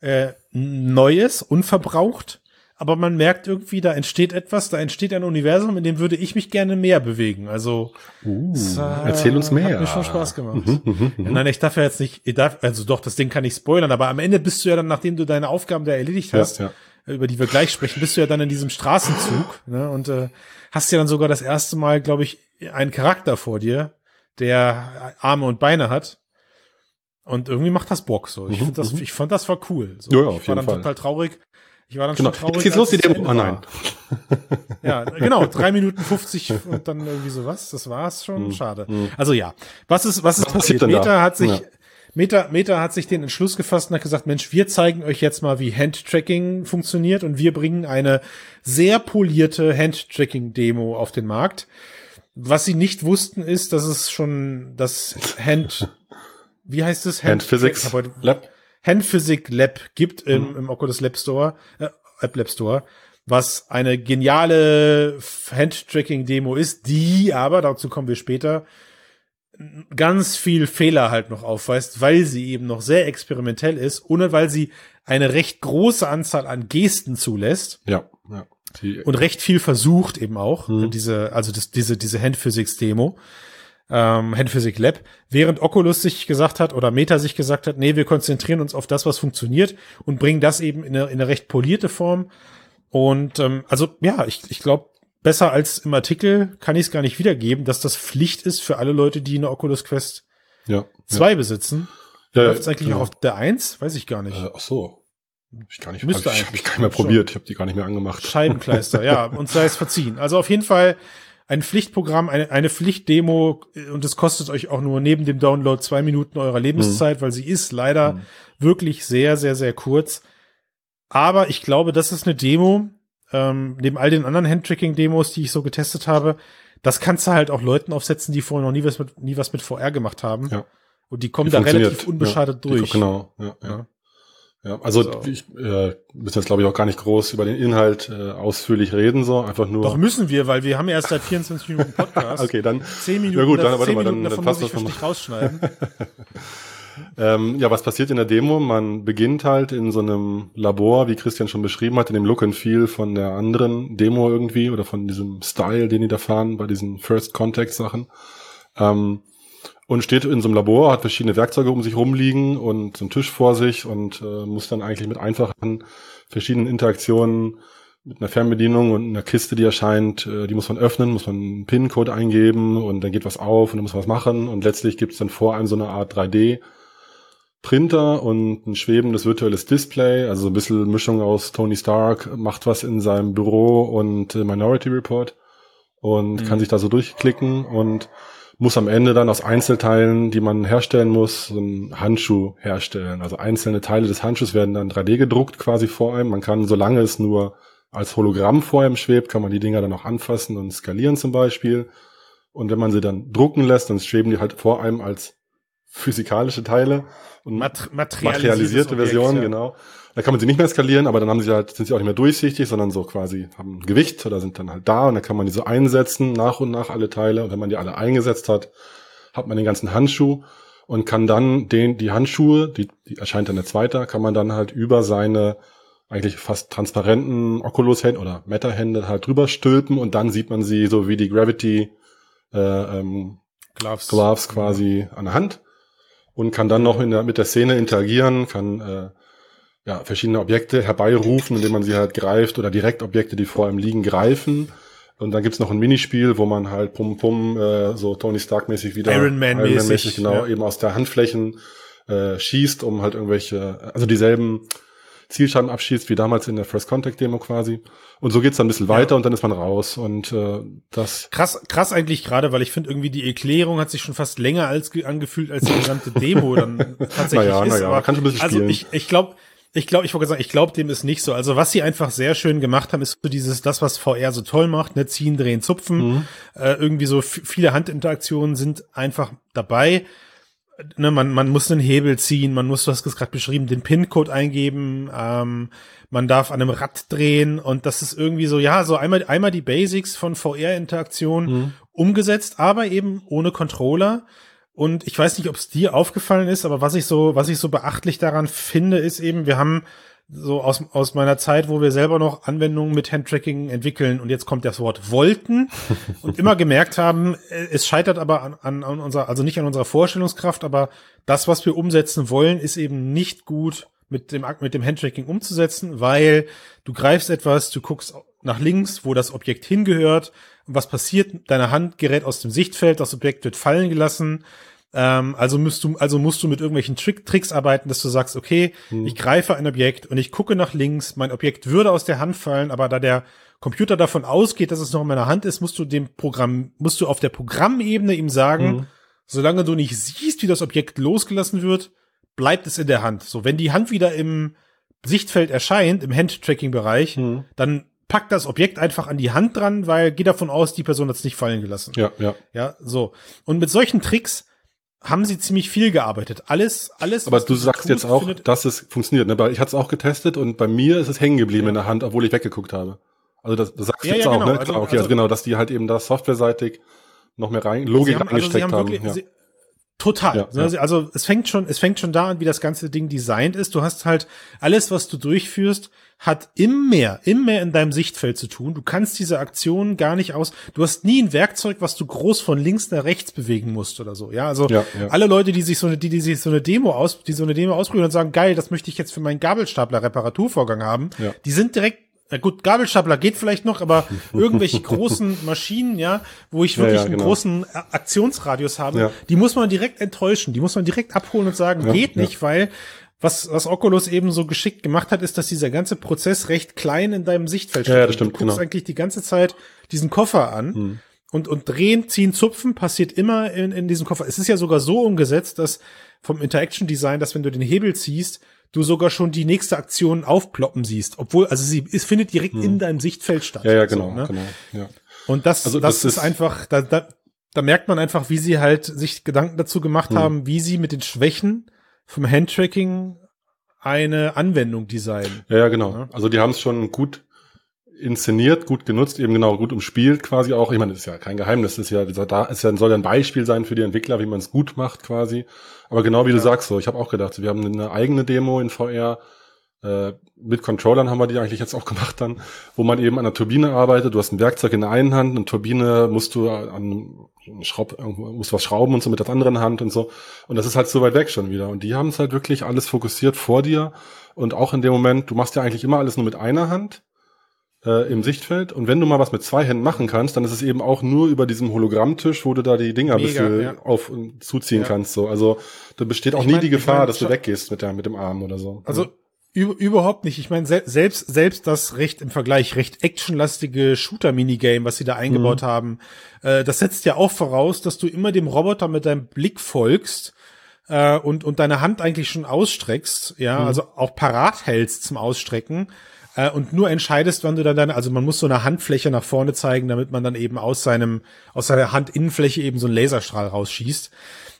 äh, neu ist, unverbraucht aber man merkt irgendwie, da entsteht etwas, da entsteht ein Universum, in dem würde ich mich gerne mehr bewegen. Also uh, äh, erzähl uns mehr. Hat mir schon Spaß gemacht. Mhm, mhm, mhm. nein, ich darf ja jetzt nicht, ich darf, also doch, das Ding kann ich spoilern, aber am Ende bist du ja dann, nachdem du deine Aufgaben da erledigt hast, ja, ja. über die wir gleich sprechen, bist du ja dann in diesem Straßenzug ne, und äh, hast ja dann sogar das erste Mal, glaube ich, einen Charakter vor dir, der Arme und Beine hat. Und irgendwie macht das Bock so. Ich, find das, ich fand das war cool. So. Ja, ja, ich war dann Fall. total traurig, ich war dann genau. schon traurig. Jetzt geht's los, die Demo. Oh nein. ja, genau. Drei Minuten 50 und dann irgendwie sowas. Das war's schon. Mm. Schade. Mm. Also ja. Was ist, was ist was passiert? Meta da? hat sich, ja. Meta, Meta hat sich den Entschluss gefasst und hat gesagt, Mensch, wir zeigen euch jetzt mal, wie Handtracking funktioniert und wir bringen eine sehr polierte Handtracking-Demo auf den Markt. Was sie nicht wussten, ist, dass es schon das Hand, wie heißt es? Hand, Hand Physics Lab. Handphysik Lab gibt im, mhm. im Oculus Lab Store, äh, App Lab Store, was eine geniale Handtracking-Demo ist, die aber, dazu kommen wir später, ganz viel Fehler halt noch aufweist, weil sie eben noch sehr experimentell ist und weil sie eine recht große Anzahl an Gesten zulässt. Ja, ja. Die, und recht viel versucht eben auch, mhm. diese, also das, diese, diese Handphysics-Demo ähm, Handphysik Lab, während Oculus sich gesagt hat oder Meta sich gesagt hat, nee, wir konzentrieren uns auf das, was funktioniert und bringen das eben in eine, in eine recht polierte Form. Und ähm, also ja, ich, ich glaube, besser als im Artikel kann ich es gar nicht wiedergeben, dass das Pflicht ist für alle Leute, die eine Oculus Quest ja, 2 ja. besitzen. Ja, Läuft es eigentlich genau. auch auf der 1? Weiß ich gar nicht. Äh, ach so. Hab ich gar nicht, Müsste hab ich, hab ich gar nicht mehr probiert. Ich habe die gar nicht mehr angemacht. Scheibenkleister, ja, uns sei es verziehen. Also auf jeden Fall ein Pflichtprogramm, eine, eine Pflichtdemo und es kostet euch auch nur neben dem Download zwei Minuten eurer Lebenszeit, mhm. weil sie ist leider mhm. wirklich sehr, sehr, sehr kurz. Aber ich glaube, das ist eine Demo, ähm, neben all den anderen Handtracking-Demos, die ich so getestet habe, das kannst du halt auch Leuten aufsetzen, die vorher noch nie was mit, nie was mit VR gemacht haben. Ja. Und die kommen die da relativ unbeschadet ja, durch. Genau, ja, ja. Ja. Also so. ich äh, müssen jetzt glaube ich auch gar nicht groß über den Inhalt äh, ausführlich reden, so einfach nur. Doch müssen wir, weil wir haben ja erst seit 24 Minuten Podcast. okay, dann zehn Minuten. Ja gut, dann, warte mal, dann, dann, passt das noch rausschneiden. ähm, ja, was passiert in der Demo? Man beginnt halt in so einem Labor, wie Christian schon beschrieben hat, in dem Look and Feel von der anderen Demo irgendwie oder von diesem Style, den die da fahren bei diesen First Contact Sachen. Ähm, und steht in so einem Labor, hat verschiedene Werkzeuge um sich rumliegen und so einen Tisch vor sich und äh, muss dann eigentlich mit einfachen verschiedenen Interaktionen mit einer Fernbedienung und einer Kiste, die erscheint, äh, die muss man öffnen, muss man einen PIN-Code eingeben und dann geht was auf und dann muss man was machen und letztlich gibt es dann vor einem so eine Art 3D Printer und ein schwebendes virtuelles Display, also so ein bisschen Mischung aus Tony Stark macht was in seinem Büro und äh, Minority Report und mhm. kann sich da so durchklicken und muss am Ende dann aus Einzelteilen, die man herstellen muss, so einen Handschuh herstellen. Also einzelne Teile des Handschuhs werden dann 3D gedruckt quasi vor einem. Man kann, solange es nur als Hologramm vor einem schwebt, kann man die Dinger dann auch anfassen und skalieren zum Beispiel. Und wenn man sie dann drucken lässt, dann schweben die halt vor einem als physikalische Teile und Mat materialisierte Versionen, ja. genau. Da kann man sie nicht mehr skalieren, aber dann haben sie halt, sind sie auch nicht mehr durchsichtig, sondern so quasi haben ein Gewicht oder sind dann halt da und dann kann man die so einsetzen, nach und nach alle Teile. Und wenn man die alle eingesetzt hat, hat man den ganzen Handschuh und kann dann den, die Handschuhe, die, die erscheint dann der zweite, kann man dann halt über seine eigentlich fast transparenten Oculus-Hände oder Meta-Hände halt drüber stülpen und dann sieht man sie so wie die Gravity äh, ähm, Gloves. Gloves quasi an der Hand und kann dann noch in der, mit der Szene interagieren, kann äh, ja, verschiedene Objekte herbeirufen, indem man sie halt greift oder direkt Objekte, die vor einem liegen, greifen. Und dann gibt's noch ein Minispiel, wo man halt pum pum äh, so Tony Stark mäßig wieder Iron Man mäßig, Iron mäßig genau ja. eben aus der Handflächen äh, schießt, um halt irgendwelche also dieselben Zielschaden abschießt wie damals in der First Contact Demo quasi. Und so geht's dann ein bisschen weiter ja. und dann ist man raus und äh, das krass krass eigentlich gerade, weil ich finde irgendwie die Erklärung hat sich schon fast länger als angefühlt als die gesamte Demo dann tatsächlich naja, ist. Naja, aber, kann schon ein bisschen also spielen. ich ich glaube ich glaube, ich wollte sagen, ich glaube, dem ist nicht so. Also was sie einfach sehr schön gemacht haben, ist so dieses, das, was VR so toll macht, ne, ziehen, drehen, zupfen. Mhm. Äh, irgendwie so viele Handinteraktionen sind einfach dabei. Ne, man, man muss einen Hebel ziehen, man muss, du hast es gerade beschrieben, den PIN-Code eingeben, ähm, man darf an einem Rad drehen und das ist irgendwie so, ja, so einmal, einmal die Basics von VR-Interaktion mhm. umgesetzt, aber eben ohne Controller Und ich weiß nicht, ob es dir aufgefallen ist, aber was ich so, was ich so beachtlich daran finde, ist eben, wir haben so aus, aus meiner Zeit, wo wir selber noch Anwendungen mit Handtracking entwickeln und jetzt kommt das Wort wollten und immer gemerkt haben, äh, es scheitert aber an, an, an unserer, also nicht an unserer Vorstellungskraft, aber das, was wir umsetzen wollen, ist eben nicht gut mit dem, mit dem Handtracking umzusetzen, weil du greifst etwas, du guckst nach links, wo das Objekt hingehört, was passiert, deine Hand gerät aus dem Sichtfeld, das Objekt wird fallen gelassen, ähm, also musst du, also musst du mit irgendwelchen Trick, Tricks arbeiten, dass du sagst, okay, hm. ich greife ein Objekt und ich gucke nach links, mein Objekt würde aus der Hand fallen, aber da der Computer davon ausgeht, dass es noch in meiner Hand ist, musst du dem Programm, musst du auf der Programmebene ihm sagen, hm. solange du nicht siehst, wie das Objekt losgelassen wird, bleibt es in der Hand. So, wenn die Hand wieder im Sichtfeld erscheint, im Hand-Tracking-Bereich, hm. dann packt das Objekt einfach an die Hand dran, weil geht davon aus, die Person hat es nicht fallen gelassen. Ja, ja. Ja, so. Und mit solchen Tricks haben sie ziemlich viel gearbeitet. Alles, alles. Aber du sagst jetzt auch, dass es funktioniert. Ne? Weil ich hatte es auch getestet und bei mir ist es hängen geblieben ja. in der Hand, obwohl ich weggeguckt habe. Also das, das sagst du ja, jetzt ja, auch, genau. ne? Also, Klar, okay, also, also, genau, dass die halt eben da softwareseitig noch mehr rein, Logik haben, reingesteckt also haben. Wirklich, ja. sie, Total. Also, also es fängt schon, es fängt schon da an, wie das ganze Ding designt ist. Du hast halt alles, was du durchführst, hat immer, immer in deinem Sichtfeld zu tun. Du kannst diese Aktion gar nicht aus. Du hast nie ein Werkzeug, was du groß von links nach rechts bewegen musst oder so. Ja, also ja, ja. alle Leute, die sich so eine, die, die sich so eine Demo aus, die so eine Demo ausprobieren und sagen, geil, das möchte ich jetzt für meinen Gabelstapler Reparaturvorgang haben, ja. die sind direkt na gut, Gabelstapler geht vielleicht noch, aber irgendwelche großen Maschinen, ja, wo ich wirklich ja, ja, genau. einen großen Aktionsradius habe, ja. die muss man direkt enttäuschen, die muss man direkt abholen und sagen, geht nicht, weil was, was Oculus eben so geschickt gemacht hat, ist, dass dieser ganze Prozess recht klein in deinem Sichtfeld steht. Ja, das stimmt, du guckst genau. eigentlich die ganze Zeit diesen Koffer an hm. und, und drehen, ziehen, zupfen passiert immer in, in diesem Koffer. Es ist ja sogar so umgesetzt, dass vom Interaction Design, dass wenn du den Hebel ziehst, du sogar schon die nächste Aktion aufploppen siehst, obwohl, also sie, es findet direkt hm. in deinem Sichtfeld statt. Ja, ja, genau, so, ne? genau, ja. Und das, also das, das ist, ist einfach, da, da, da merkt man einfach, wie sie halt sich Gedanken dazu gemacht hm. haben, wie sie mit den Schwächen vom Handtracking eine Anwendung designen. Ja, ja genau. Ja? Also die haben es schon gut inszeniert, gut genutzt, eben genau gut umspielt quasi auch. Ich meine, das ist ja kein Geheimnis, das ist ja, da ist ja, soll ja ein Beispiel sein für die Entwickler, wie man es gut macht quasi. Aber genau wie ja. du sagst, so, ich habe auch gedacht, wir haben eine eigene Demo in VR, äh, mit Controllern haben wir die eigentlich jetzt auch gemacht dann, wo man eben an der Turbine arbeitet. Du hast ein Werkzeug in der einen Hand, eine Turbine musst du an Schraub, musst was schrauben und so mit der anderen Hand und so. Und das ist halt so weit weg schon wieder. Und die haben es halt wirklich alles fokussiert vor dir. Und auch in dem Moment, du machst ja eigentlich immer alles nur mit einer Hand äh, im Sichtfeld. Und wenn du mal was mit zwei Händen machen kannst, dann ist es eben auch nur über diesem Hologrammtisch, wo du da die Dinger Mega, bisschen ja. auf und zuziehen ja. kannst. So. Also da besteht auch ich nie mein, die Gefahr, ich mein, dass du weggehst mit, der, mit dem Arm oder so. Also überhaupt nicht. Ich meine, se selbst, selbst das recht im Vergleich recht actionlastige Shooter-Minigame, was sie da eingebaut mhm. haben, äh, das setzt ja auch voraus, dass du immer dem Roboter mit deinem Blick folgst äh, und, und deine Hand eigentlich schon ausstreckst, ja, mhm. also auch parat hältst zum Ausstrecken äh, und nur entscheidest, wann du dann deine, also man muss so eine Handfläche nach vorne zeigen, damit man dann eben aus seinem, aus seiner Handinnenfläche eben so einen Laserstrahl rausschießt.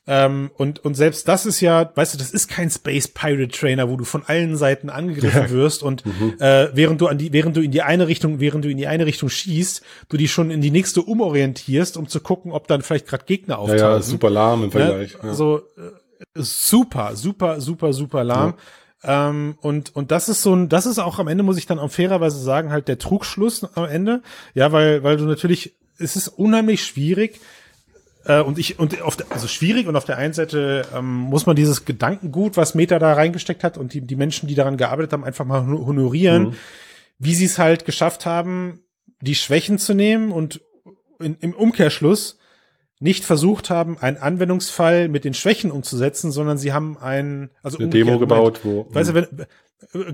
Ähm, und, und selbst das ist ja, weißt du, das ist kein Space Pirate Trainer, wo du von allen Seiten angegriffen wirst und mhm. äh, während du an die, während du in die eine Richtung, während du in die eine Richtung schießt, du die schon in die nächste umorientierst, um zu gucken, ob dann vielleicht gerade Gegner auftauchen. Ja, ja, super lahm im Vergleich. Ja, ja. So äh, super, super, super, super lahm. Ja. Ähm, und, und das ist so ein, das ist auch am Ende, muss ich dann auch fairerweise sagen, halt der Trugschluss am Ende. Ja, weil, weil du natürlich, es ist unheimlich schwierig, äh, und ich, und auf der, also schwierig und auf der einen Seite ähm, muss man dieses Gedankengut, was Meta da reingesteckt hat und die, die Menschen, die daran gearbeitet haben, einfach mal honorieren, mhm. wie sie es halt geschafft haben, die Schwächen zu nehmen und in, im Umkehrschluss nicht versucht haben, einen Anwendungsfall mit den Schwächen umzusetzen, sondern sie haben ein, also eine Demo gebaut, wo. Weißt du, wenn,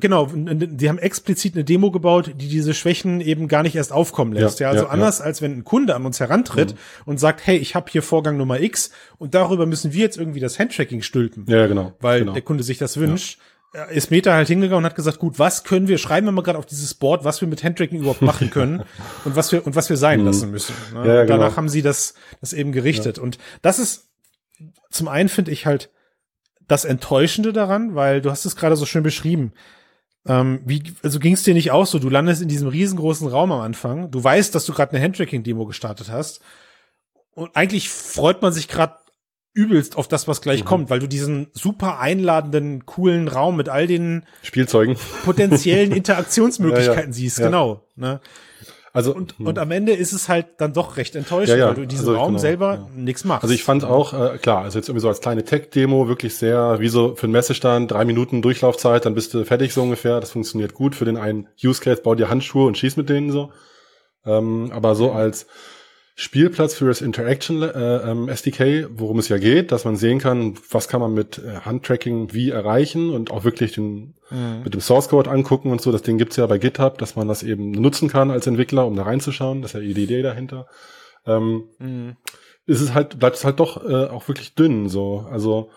genau, die haben explizit eine Demo gebaut, die diese Schwächen eben gar nicht erst aufkommen lässt. Ja, ja also ja, anders ja. als wenn ein Kunde an uns herantritt mhm. und sagt, hey, ich habe hier Vorgang Nummer X und darüber müssen wir jetzt irgendwie das Handtracking stülpen. Ja, genau. Weil genau. der Kunde sich das wünscht ist Meta halt hingegangen und hat gesagt, gut, was können wir, schreiben wir mal gerade auf dieses Board, was wir mit Handtracking überhaupt machen können und was wir und was wir sein mhm. lassen müssen. Ne? Ja, genau. Danach haben sie das, das eben gerichtet. Ja. Und das ist zum einen finde ich halt das Enttäuschende daran, weil du hast es gerade so schön beschrieben. Ähm, wie, also ging es dir nicht auch so? Du landest in diesem riesengroßen Raum am Anfang. Du weißt, dass du gerade eine Handtracking-Demo gestartet hast. Und eigentlich freut man sich gerade übelst auf das, was gleich mhm. kommt, weil du diesen super einladenden, coolen Raum mit all den Spielzeugen, potenziellen Interaktionsmöglichkeiten ja, ja. siehst, ja. genau. Ne? Also und, und am Ende ist es halt dann doch recht enttäuschend, ja, ja. weil du in diesem also, Raum genau, selber ja. nichts machst. Also ich fand auch, äh, klar, also jetzt irgendwie so als kleine Tech-Demo wirklich sehr, wie so für einen Messestand, drei Minuten Durchlaufzeit, dann bist du fertig so ungefähr. Das funktioniert gut für den einen Use Case, bau dir Handschuhe und schieß mit denen so. Ähm, aber so als Spielplatz für das Interaction äh, ähm, SDK, worum es ja geht, dass man sehen kann, was kann man mit äh, Handtracking wie erreichen und auch wirklich den, mhm. mit dem Source Code angucken und so. Das Ding gibt's ja bei GitHub, dass man das eben nutzen kann als Entwickler, um da reinzuschauen. Das ist ja die Idee dahinter. Ähm, mhm. Ist es halt, bleibt es halt doch äh, auch wirklich dünn. So, also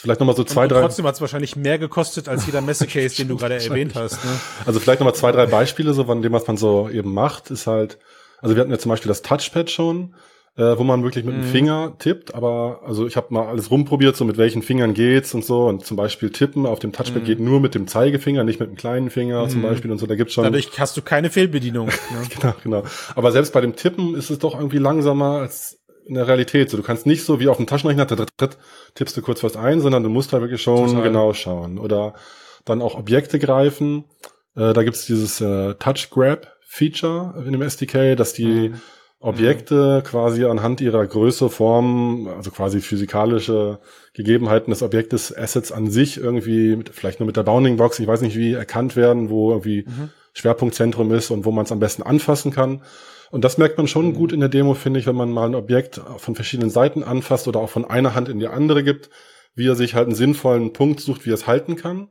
Vielleicht nochmal so zwei, und, und drei. Trotzdem hat es wahrscheinlich mehr gekostet als jeder Messe-Case, den du gerade erwähnt hast. Ne? Also vielleicht nochmal zwei, drei Beispiele, so von dem, was man so eben macht, ist halt, also wir hatten ja zum Beispiel das Touchpad schon, äh, wo man wirklich mit mhm. dem Finger tippt, aber also ich habe mal alles rumprobiert, so mit welchen Fingern geht's und so. Und zum Beispiel tippen auf dem Touchpad mhm. geht nur mit dem Zeigefinger, nicht mit dem kleinen Finger mhm. zum Beispiel und so. Da gibt's schon. Dadurch hast du keine Fehlbedienung. Ne? genau, genau. Aber selbst bei dem Tippen ist es doch irgendwie langsamer als in der Realität. So, du kannst nicht so wie auf dem Taschenrechner tippst du kurz was ein, sondern du musst da wirklich schon Total. genau schauen. Oder dann auch Objekte greifen. Äh, da gibt's dieses äh, Touch Grab Feature in dem SDK, dass die mhm. Objekte quasi anhand ihrer Größe, Form, also quasi physikalische Gegebenheiten des Objektes, Assets an sich irgendwie, mit, vielleicht nur mit der Bounding Box, ich weiß nicht wie, erkannt werden, wo irgendwie mhm. Schwerpunktzentrum ist und wo man es am besten anfassen kann. Und das merkt man schon mhm. gut in der Demo, finde ich, wenn man mal ein Objekt von verschiedenen Seiten anfasst oder auch von einer Hand in die andere gibt, wie er sich halt einen sinnvollen Punkt sucht, wie er es halten kann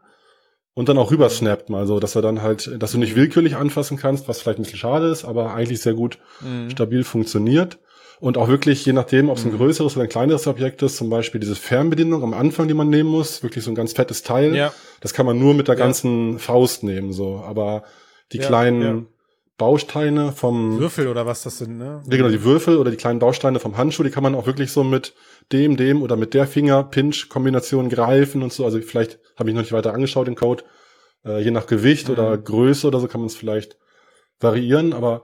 und dann auch rüber mal so, dass er dann halt, dass du nicht willkürlich anfassen kannst, was vielleicht ein bisschen schade ist, aber eigentlich sehr gut mhm. stabil funktioniert. Und auch wirklich, je nachdem, ob es ein mhm. größeres oder ein kleineres Objekt ist, zum Beispiel diese Fernbedienung am Anfang, die man nehmen muss, wirklich so ein ganz fettes Teil, ja. das kann man nur mit der ja. ganzen Faust nehmen, so. Aber die ja, kleinen Bausteine vom Würfel oder was das sind, ne? Ja, genau, die Würfel oder die kleinen Bausteine vom Handschuh, die kann man auch wirklich so mit dem, dem oder mit der Finger-Pinch-Kombination greifen und so. Also vielleicht habe ich noch nicht weiter angeschaut den Code. Äh, je nach Gewicht mhm. oder Größe oder so kann man es vielleicht variieren. Aber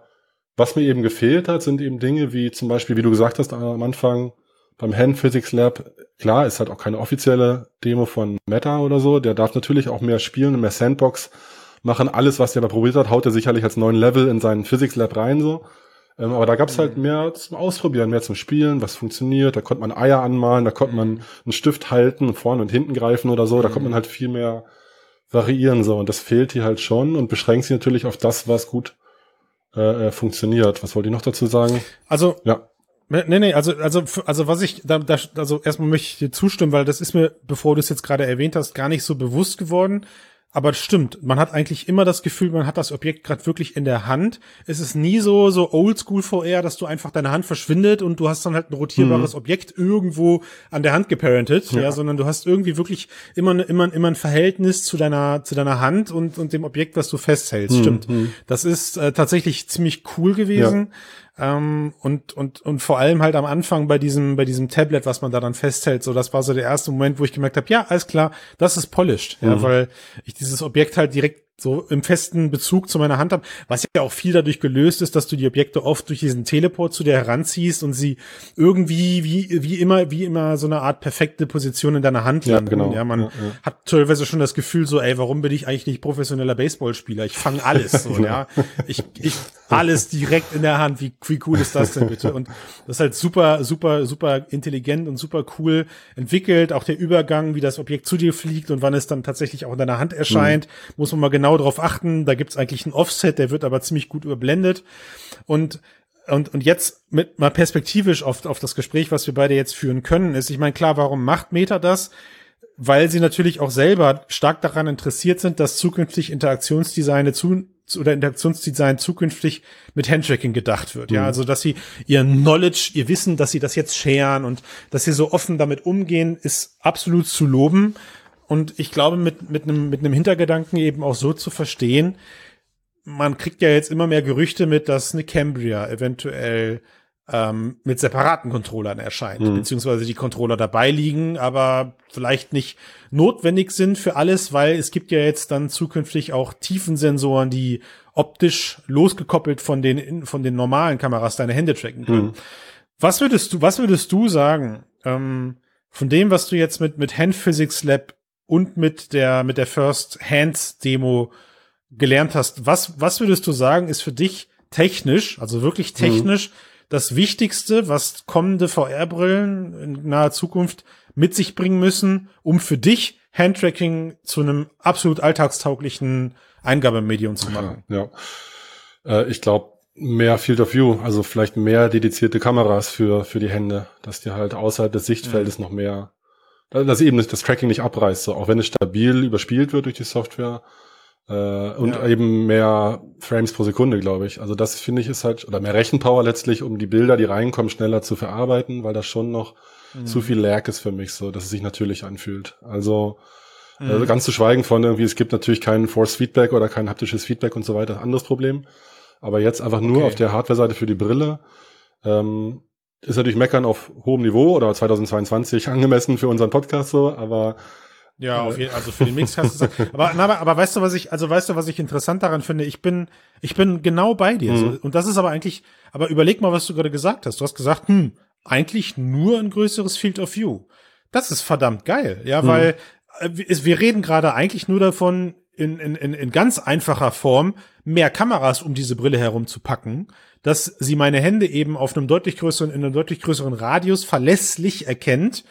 was mir eben gefehlt hat, sind eben Dinge wie zum Beispiel, wie du gesagt hast am Anfang, beim Hand Physics Lab, klar, ist halt auch keine offizielle Demo von Meta oder so. Der darf natürlich auch mehr spielen, mehr Sandbox machen. Alles, was der da probiert hat, haut er sicherlich als neuen Level in seinen Physics Lab rein, so. Ähm, aber da gab's halt mhm. mehr zum Ausprobieren, mehr zum Spielen, was funktioniert. Da konnte man Eier anmalen, da konnte man einen Stift halten, vorne und hinten greifen oder so. Da konnte man mhm. halt viel mehr variieren, so. Und das fehlt hier halt schon und beschränkt sich natürlich auf das, was gut äh, äh funktioniert. Was wollte ich noch dazu sagen? Also, ja. Nee, nee, also, also, also was ich, da, da, also erstmal möchte ich dir zustimmen, weil das ist mir, bevor du es jetzt gerade erwähnt hast, gar nicht so bewusst geworden. Aber das stimmt, man hat eigentlich immer das Gefühl, man hat das Objekt gerade wirklich in der Hand. Es ist nie so so Oldschool VR, dass du einfach deine Hand verschwindet und du hast dann halt ein rotierbares mhm. Objekt irgendwo an der Hand geparentet, ja. ja. sondern du hast irgendwie wirklich immer immer immer ein Verhältnis zu deiner zu deiner Hand und und dem Objekt, was du festhältst. Mhm. Stimmt. Mhm. Das ist äh, tatsächlich ziemlich cool gewesen. Ja. Ähm, und, und, und vor allem halt am Anfang bei diesem, bei diesem Tablet, was man da dann festhält, so das war so der erste Moment, wo ich gemerkt habe, ja, alles klar, das ist polished, mhm. ja, weil ich dieses Objekt halt direkt so im festen Bezug zu meiner Hand habe, was ja auch viel dadurch gelöst ist, dass du die Objekte oft durch diesen Teleport zu dir heranziehst und sie irgendwie wie wie immer wie immer so eine Art perfekte Position in deiner Hand ja, Genau. Ja, man ja, ja. hat teilweise schon das Gefühl so, ey, warum bin ich eigentlich nicht professioneller Baseballspieler? Ich fange alles so, ja. Ich ich alles direkt in der Hand. Wie wie cool ist das denn bitte? Und das ist halt super super super intelligent und super cool entwickelt, auch der Übergang, wie das Objekt zu dir fliegt und wann es dann tatsächlich auch in deiner Hand erscheint, mhm. muss man mal genau genau darauf achten. Da gibt's eigentlich einen Offset, der wird aber ziemlich gut überblendet. Und und, und jetzt mit mal perspektivisch auf, auf das Gespräch, was wir beide jetzt führen können, ist, ich meine, klar, warum macht Meta das? Weil sie natürlich auch selber stark daran interessiert sind, dass zukünftig Interaktionsdesign zu, oder Interaktionsdesign zukünftig mit Handtracking gedacht wird. Mhm. Ja, also dass sie ihr Knowledge, ihr Wissen, dass sie das jetzt scheren und dass sie so offen damit umgehen, ist absolut zu loben. Und ich glaube, mit, mit einem, mit einem Hintergedanken eben auch so zu verstehen, man kriegt ja jetzt immer mehr Gerüchte mit, dass eine Cambria eventuell ähm, mit separaten Controllern erscheint, mhm. beziehungsweise die Controller dabei liegen, aber vielleicht nicht notwendig sind für alles, weil es gibt ja jetzt dann zukünftig auch Tiefensensoren, die optisch losgekoppelt von den von den normalen Kameras deine Hände tracken können. Mhm. Was würdest du, was würdest du sagen? Ähm, von dem, was du jetzt mit, mit Hand Physics Lab und mit der, mit der First Hands Demo gelernt hast, was, was würdest du sagen, ist für dich technisch, also wirklich mhm. technisch, mhm. das Wichtigste, was kommende VR-Brillen in naher Zukunft mit sich bringen müssen, um für dich Handtracking zu einem absolut alltagstauglichen Eingabemedium zu machen? Ja, ja. Äh, ich glaube, mehr Field of View, also vielleicht mehr dedizierte Kameras für, für die Hände, dass die halt außerhalb des Sichtfeldes mhm. noch mehr, dass eben das Tracking nicht abreißt, so auch wenn es stabil überspielt wird durch die Software, äh, und ja. eben mehr Frames pro Sekunde, glaube ich. Also das finde ich ist halt, oder mehr Rechenpower letztlich, um die Bilder, die reinkommen, schneller zu verarbeiten, weil das schon noch mhm. zu viel Lag ist für mich, so dass es sich natürlich anfühlt. Also, mhm. also ganz zu schweigen von irgendwie, es gibt natürlich kein Force Feedback oder kein haptisches Feedback und so weiter, anderes Problem. Aber jetzt einfach nur okay. auf der Hardware-Seite für die Brille. Ähm, ist natürlich meckern auf hohem Niveau oder 2022 angemessen für unseren Podcast so, aber ja, auf jeden, also für den Mix hast du gesagt. Aber, aber, aber weißt du, was ich, also weißt du, was ich interessant daran finde? Ich bin, ich bin genau bei dir. Mhm. So, und das ist aber eigentlich, aber überleg mal, was du gerade gesagt hast. Du hast gesagt, hm, eigentlich nur ein größeres Field of View. Das ist verdammt geil, ja, mhm. weil äh, wir reden gerade eigentlich nur davon, in, in, in, ganz einfacher Form mehr Kameras um diese Brille herum zu packen, dass sie meine Hände eben auf einem deutlich größeren, in einem deutlich größeren Radius verlässlich erkennt,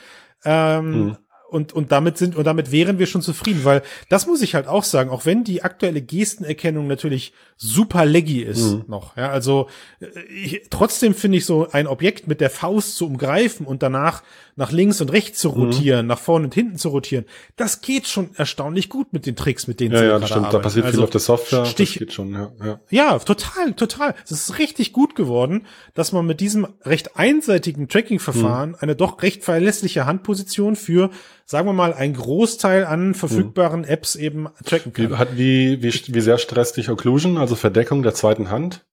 ähm, mhm und, und damit sind, und damit wären wir schon zufrieden, weil das muss ich halt auch sagen, auch wenn die aktuelle Gestenerkennung natürlich super leggy ist mhm. noch, ja, also äh, ich, trotzdem finde ich so ein Objekt mit der Faust zu umgreifen und danach nach links und rechts zu mhm. rotieren, mhm. nach vorne und hinten zu rotieren, das geht schon erstaunlich gut mit den Tricks, mit denen ja, sie ja, das stimmt. Arbeiten. Da passiert also, viel auf der Software. Stich, das geht schon, ja, ja. ja, total, total. Es ist richtig gut geworden, dass man mit diesem recht einseitigen Tracking-Verfahren mhm. eine doch recht verlässliche Handposition für sagen wir mal, ein Großteil an verfügbaren mhm. Apps eben tracken kann. Wie, hat, wie, wie, wie sehr stresst dich Occlusion, also Verdeckung der zweiten Hand?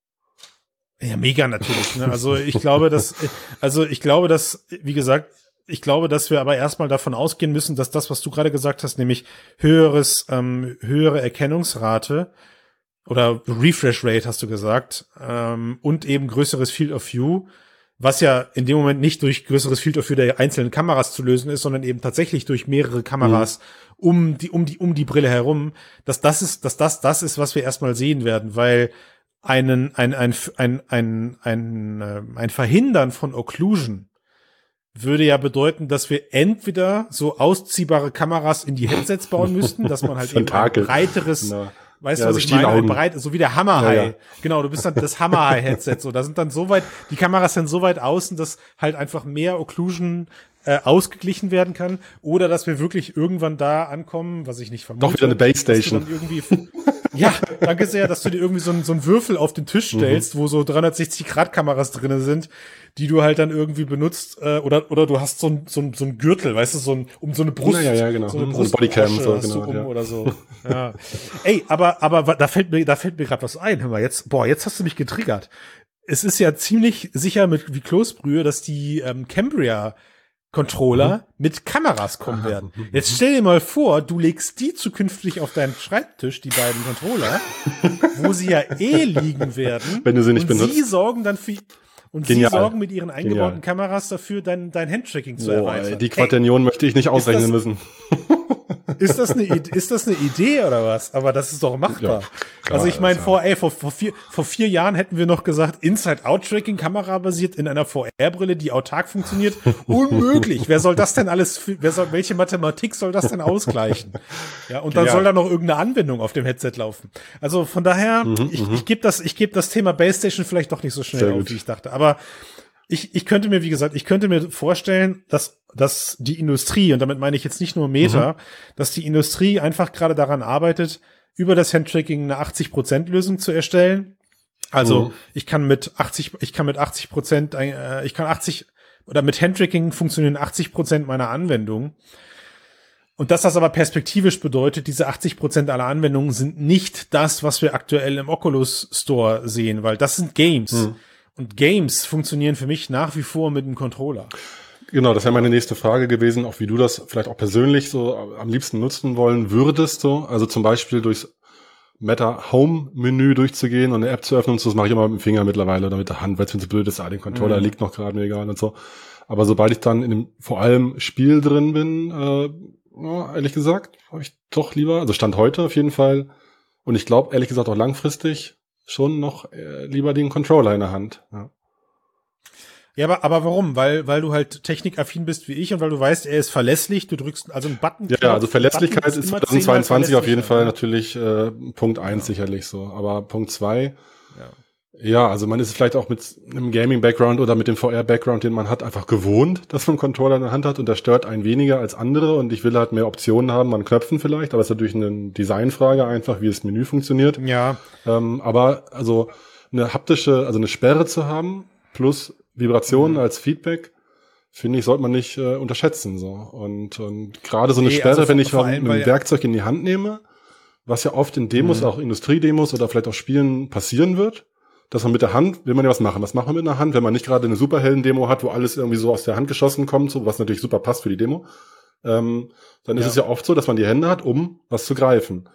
Ja, mega natürlich. Ne? Also ich glaube, dass, also ich glaube, dass, wie gesagt, ich glaube, dass wir aber erstmal davon ausgehen müssen, dass das, was du gerade gesagt hast, nämlich höheres, ähm, höhere Erkennungsrate oder Refresh Rate hast du gesagt ähm, und eben größeres Field of View, was ja in dem Moment nicht durch größeres Field of View der einzelnen Kameras zu lösen ist, sondern eben tatsächlich durch mehrere Kameras mhm. um die um die um die Brille herum, dass das ist, dass das das ist, was wir erstmal sehen werden, weil einen ein ein ein ein ein, äh, ein Verhindern von Occlusion würde ja bedeuten, dass wir entweder so ausziehbare Kameras in die Headsets bauen müssten, dass man halt eben ein breiteres, genau. Weißt du, ja, was ich meine, ein breit, so wie der Hammerhai. Ja, ja. Genau, du bist dann das Hammerhai-Headset. So, da sind dann so weit, die Kameras sind so weit außen, dass halt einfach mehr Occlusion äh, ausgeglichen werden kann oder dass wir wirklich irgendwann da ankommen, was ich nicht vermute. Doch wieder eine Base Station. ja, danke sehr, dass du dir irgendwie so, so einen Würfel auf den Tisch mhm. stellst, mhm. wo so 360 Grad Kameras drinne sind, die du halt dann irgendwie benutzt äh, oder oder du hast so ein, so ein, so ein Gürtel, weißt du, so ein um so eine Brust, ja, ja, genau. so eine, Brust Bodycam so, genau, um ja. oder so. Ja. Ey, aber aber da fällt mir da fällt mir gerade was ein. Hör mal, jetzt boah, jetzt hast du mich getriggert. Es ist ja ziemlich sicher mit wie Kloßbrühe, dass die ähm, Cambria Controller mhm. mit Kameras kommen werden. Mhm. Jetzt stell dir mal vor, du legst die zukünftig auf deinen Schreibtisch, die beiden Controller, wo sie ja eh liegen werden. Wenn du sie nicht und benutzt. Sie sorgen dann für und Genial. sie sorgen mit ihren eingebauten Genial. Kameras dafür, dein, dein Handtracking zu Boah, erweitern. Die Quaternion möchte ich nicht ausrechnen müssen. Ist das eine, ist das eine Idee oder was? Aber das ist doch machbar. Ja, also ich meine, vor, ey, vor, vor, vier, vor vier Jahren hätten wir noch gesagt, Inside-Out-Tracking, kamerabasiert in einer VR-Brille, die autark funktioniert. Unmöglich. Wer soll das denn alles, wer soll, welche Mathematik soll das denn ausgleichen? Ja, und dann ja. soll da noch irgendeine Anwendung auf dem Headset laufen. Also von daher, mhm, ich, mhm. ich gebe das, ich gebe das Thema Base Station vielleicht doch nicht so schnell auf, wie ich dachte. Aber ich, ich könnte mir, wie gesagt, ich könnte mir vorstellen, dass, dass die Industrie, und damit meine ich jetzt nicht nur Meta, mhm. dass die Industrie einfach gerade daran arbeitet, über das Handtracking eine 80%-Lösung zu erstellen. Also mhm. ich kann mit 80, ich kann mit 80 Prozent, äh, ich kann 80 oder mit Handtracking funktionieren 80 Prozent meiner Anwendungen. Und dass das aber perspektivisch bedeutet, diese 80 Prozent aller Anwendungen sind nicht das, was wir aktuell im Oculus Store sehen, weil das sind Games. Mhm. Und Games funktionieren für mich nach wie vor mit dem Controller. Genau, das wäre meine nächste Frage gewesen, auch wie du das vielleicht auch persönlich so am liebsten nutzen wollen würdest. So. Also zum Beispiel durchs Meta Home Menü durchzugehen und eine App zu öffnen. Und so, das mache ich immer mit dem Finger mittlerweile oder mit der Hand, weil es mir so blöd ist, ah, den Controller mhm. liegt noch gerade mir egal und so. Aber sobald ich dann in dem vor allem Spiel drin bin, äh, ja, ehrlich gesagt, habe ich doch lieber, also Stand heute auf jeden Fall, und ich glaube ehrlich gesagt auch langfristig schon noch äh, lieber den Controller in der Hand. Ja. Ja, aber, aber warum? Weil, weil du halt technikaffin bist wie ich und weil du weißt, er ist verlässlich, du drückst also einen Button. Ja, ja also Verlässlichkeit ist, ist 2022 auf jeden Fall natürlich äh, Punkt eins ja. sicherlich so. Aber Punkt zwei ja. Ja, also man ist vielleicht auch mit einem Gaming-Background oder mit dem VR-Background, den man hat, einfach gewohnt, dass man einen Controller in der Hand hat und der stört einen weniger als andere und ich will halt mehr Optionen haben an Knöpfen vielleicht, aber es ist natürlich eine Designfrage einfach, wie das Menü funktioniert. Ja. Ähm, aber also eine haptische, also eine Sperre zu haben plus Vibrationen mhm. als Feedback, finde ich, sollte man nicht äh, unterschätzen. So. Und, und gerade so eine nee, Sperre, also wenn ich mal ein Werkzeug in die Hand nehme, was ja oft in Demos, mhm. auch Industriedemos oder vielleicht auch Spielen passieren wird, dass man mit der Hand, will man ja was machen. Was macht man mit einer Hand, wenn man nicht gerade eine Superhelden-Demo hat, wo alles irgendwie so aus der Hand geschossen kommt, so was natürlich super passt für die Demo, ähm, dann ist ja. es ja oft so, dass man die Hände hat, um was zu greifen.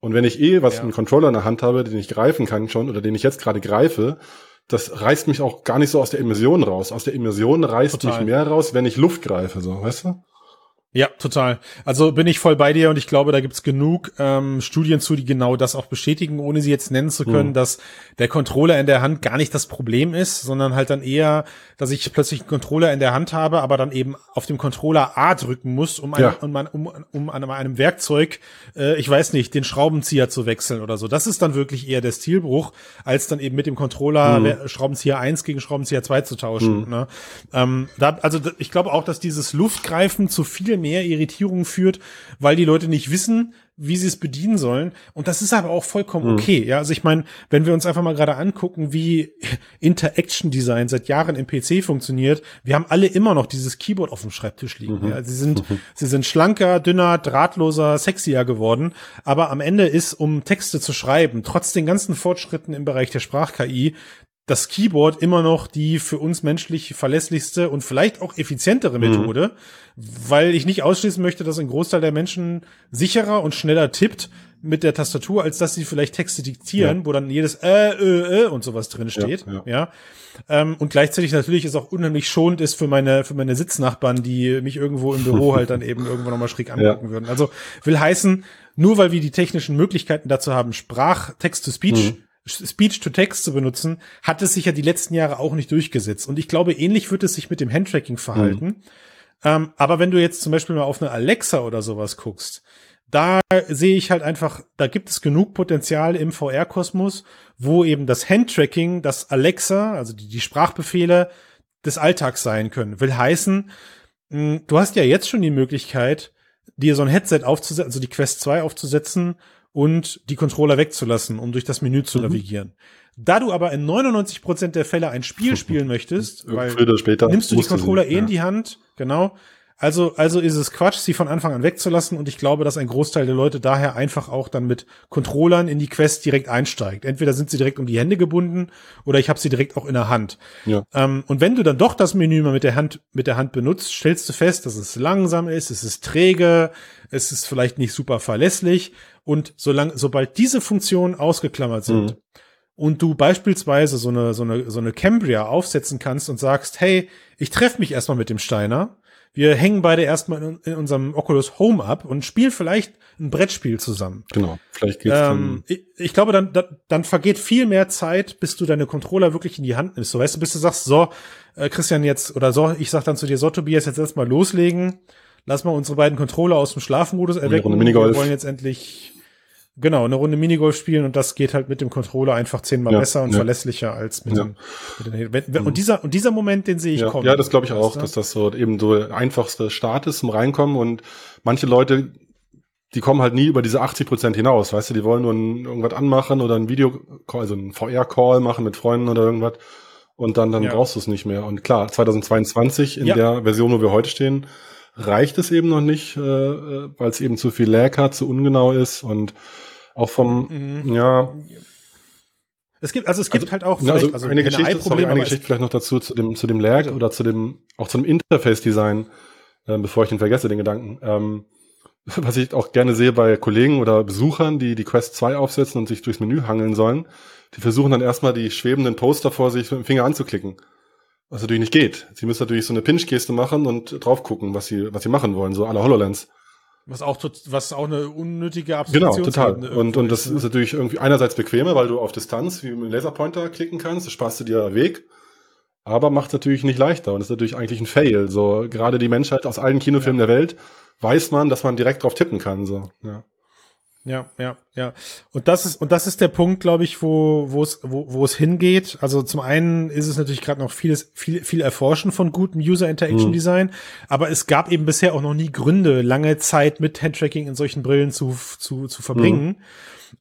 Und wenn ich eh was ja. einen Controller in der Hand habe, den ich greifen kann schon oder den ich jetzt gerade greife, das reißt mich auch gar nicht so aus der Immersion raus. Aus der Immersion reißt Total. mich mehr raus, wenn ich Luft greife, so, weißt du? Ja, total. Also bin ich voll bei dir und ich glaube, da gibt's genug ähm, Studien zu, die genau das auch bestätigen, ohne sie jetzt nennen zu können, mhm. dass der Controller in der Hand gar nicht das Problem ist, sondern halt dann eher, dass ich plötzlich einen Controller in der Hand habe, aber dann eben auf dem Controller A drücken muss, um, ja. um, um, um an einem Werkzeug, äh, ich weiß nicht, den Schraubenzieher zu wechseln oder so. Das ist dann wirklich eher der Stilbruch, als dann eben mit dem Controller mhm. Schraubenzieher 1 gegen Schraubenzieher 2 zu tauschen. Mhm. Ne? Ähm, da, also ich glaube auch, dass dieses Luftgreifen zu viel mehr Irritierung führt, weil die Leute nicht wissen, wie sie es bedienen sollen. Und das ist aber auch vollkommen mhm. okay. Ja, also ich meine, wenn wir uns einfach mal gerade angucken, wie Interaction Design seit Jahren im PC funktioniert, wir haben alle immer noch dieses Keyboard auf dem Schreibtisch liegen. Mhm. Ja, sie sind, mhm. sie sind schlanker, dünner, drahtloser, sexier geworden. Aber am Ende ist, um Texte zu schreiben, trotz den ganzen Fortschritten im Bereich der Sprach-KI, das Keyboard immer noch die für uns menschlich verlässlichste und vielleicht auch effizientere mhm. Methode, mhm. weil ich nicht ausschließen möchte, dass ein Großteil der Menschen sicherer und schneller tippt mit der Tastatur, als dass sie vielleicht Texte diktieren, ja. wo dann jedes äh, äh, äh und sowas drin steht. Ja, ja. ja. Ähm, und gleichzeitig natürlich ist auch unheimlich schonend ist für meine für meine Sitznachbarn, die mich irgendwo im Büro halt dann eben irgendwo nochmal schräg angucken ja. würden. Also will heißen, nur weil wir die technischen Möglichkeiten dazu haben, Sprach, Text-to-Speech mhm Speech-to-Text zu benutzen, hat es sich ja die letzten Jahre auch nicht durchgesetzt. Und ich glaube, ähnlich wird es sich mit dem Handtracking verhalten. Mhm. Ähm, aber wenn du jetzt zum Beispiel mal auf eine Alexa oder sowas guckst, da sehe ich halt einfach, da gibt es genug Potenzial im VR-Kosmos, wo eben das Handtracking, das Alexa, also die, die Sprachbefehle des Alltags sein können. Will heißen, mh, du hast ja jetzt schon die Möglichkeit, dir so ein Headset aufzusetzen, also die Quest 2 aufzusetzen und die Controller wegzulassen, um durch das Menü zu mhm. navigieren. Da du aber in 99% der Fälle ein Spiel spielen möchtest, weil nimmst du die Controller eh in die Hand, genau, also, also ist es Quatsch, sie von Anfang an wegzulassen und ich glaube, dass ein Großteil der Leute daher einfach auch dann mit Controllern in die Quest direkt einsteigt. Entweder sind sie direkt um die Hände gebunden oder ich habe sie direkt auch in der Hand. Ja. Ähm, und wenn du dann doch das Menü mal mit der Hand mit der Hand benutzt, stellst du fest, dass es langsam ist, es ist träge, es ist vielleicht nicht super verlässlich und solange sobald diese Funktionen ausgeklammert sind, mhm und du beispielsweise so eine, so eine, so eine Cambria aufsetzen kannst und sagst, hey, ich treffe mich erstmal mit dem Steiner, wir hängen beide erstmal in, in, unserem Oculus Home ab und spielen vielleicht ein Brettspiel zusammen. Genau, vielleicht geht's ähm, ich, ich, glaube, dann, dann, dann vergeht viel mehr Zeit, bis du deine Controller wirklich in die Hand nimmst. So weißt du, bis du sagst, so, äh, Christian jetzt, oder so, ich sag dann zu dir, so, Tobias, jetzt erstmal loslegen. Lass mal unsere beiden Controller aus dem Schlafmodus erwecken. Wir wollen jetzt endlich Genau, eine Runde Minigolf spielen und das geht halt mit dem Controller einfach zehnmal ja, besser und ja. verlässlicher als mit, ja. dem, mit den Und dieser, und dieser Moment, den sehe ich kommen. Ja, das glaube ich auch, dass das so eben so der einfachste Start ist zum Reinkommen und manche Leute, die kommen halt nie über diese 80 Prozent hinaus, weißt du, die wollen nur ein, irgendwas anmachen oder ein Video, also ein VR-Call machen mit Freunden oder irgendwas und dann, dann brauchst du es nicht mehr. Und klar, 2022 in der Version, wo wir heute stehen, reicht es eben noch nicht, äh, äh weil es eben zu viel Lag hat, zu ungenau ist und auch vom, mhm. ja. Es gibt, also es gibt also, halt auch also, also eine Geschichte, sorry, eine Geschichte vielleicht noch dazu zu dem, zu dem Lag also. oder zu dem, auch zum Interface-Design, äh, bevor ich den vergesse, den Gedanken. Ähm, was ich auch gerne sehe bei Kollegen oder Besuchern, die die Quest 2 aufsetzen und sich durchs Menü hangeln sollen, die versuchen dann erstmal die schwebenden Poster vor sich mit dem Finger anzuklicken. Was natürlich nicht geht. Sie müssen natürlich so eine Pinch-Geste machen und drauf gucken, was sie, was sie machen wollen, so alle HoloLens. Was auch, was auch eine unnötige Genau, total. Und, und das ist, ist natürlich irgendwie einerseits bequemer, weil du auf Distanz wie mit dem Laserpointer klicken kannst, das sparst du dir Weg. Aber macht natürlich nicht leichter und ist natürlich eigentlich ein Fail. So, gerade die Menschheit aus allen Kinofilmen ja. der Welt weiß man, dass man direkt drauf tippen kann, so, ja. Ja, ja, ja. Und das ist und das ist der Punkt, glaube ich, wo wo es wo, wo es hingeht. Also zum einen ist es natürlich gerade noch vieles viel viel erforschen von gutem User Interaction mhm. Design, aber es gab eben bisher auch noch nie Gründe, lange Zeit mit Handtracking in solchen Brillen zu zu zu verbringen. Mhm.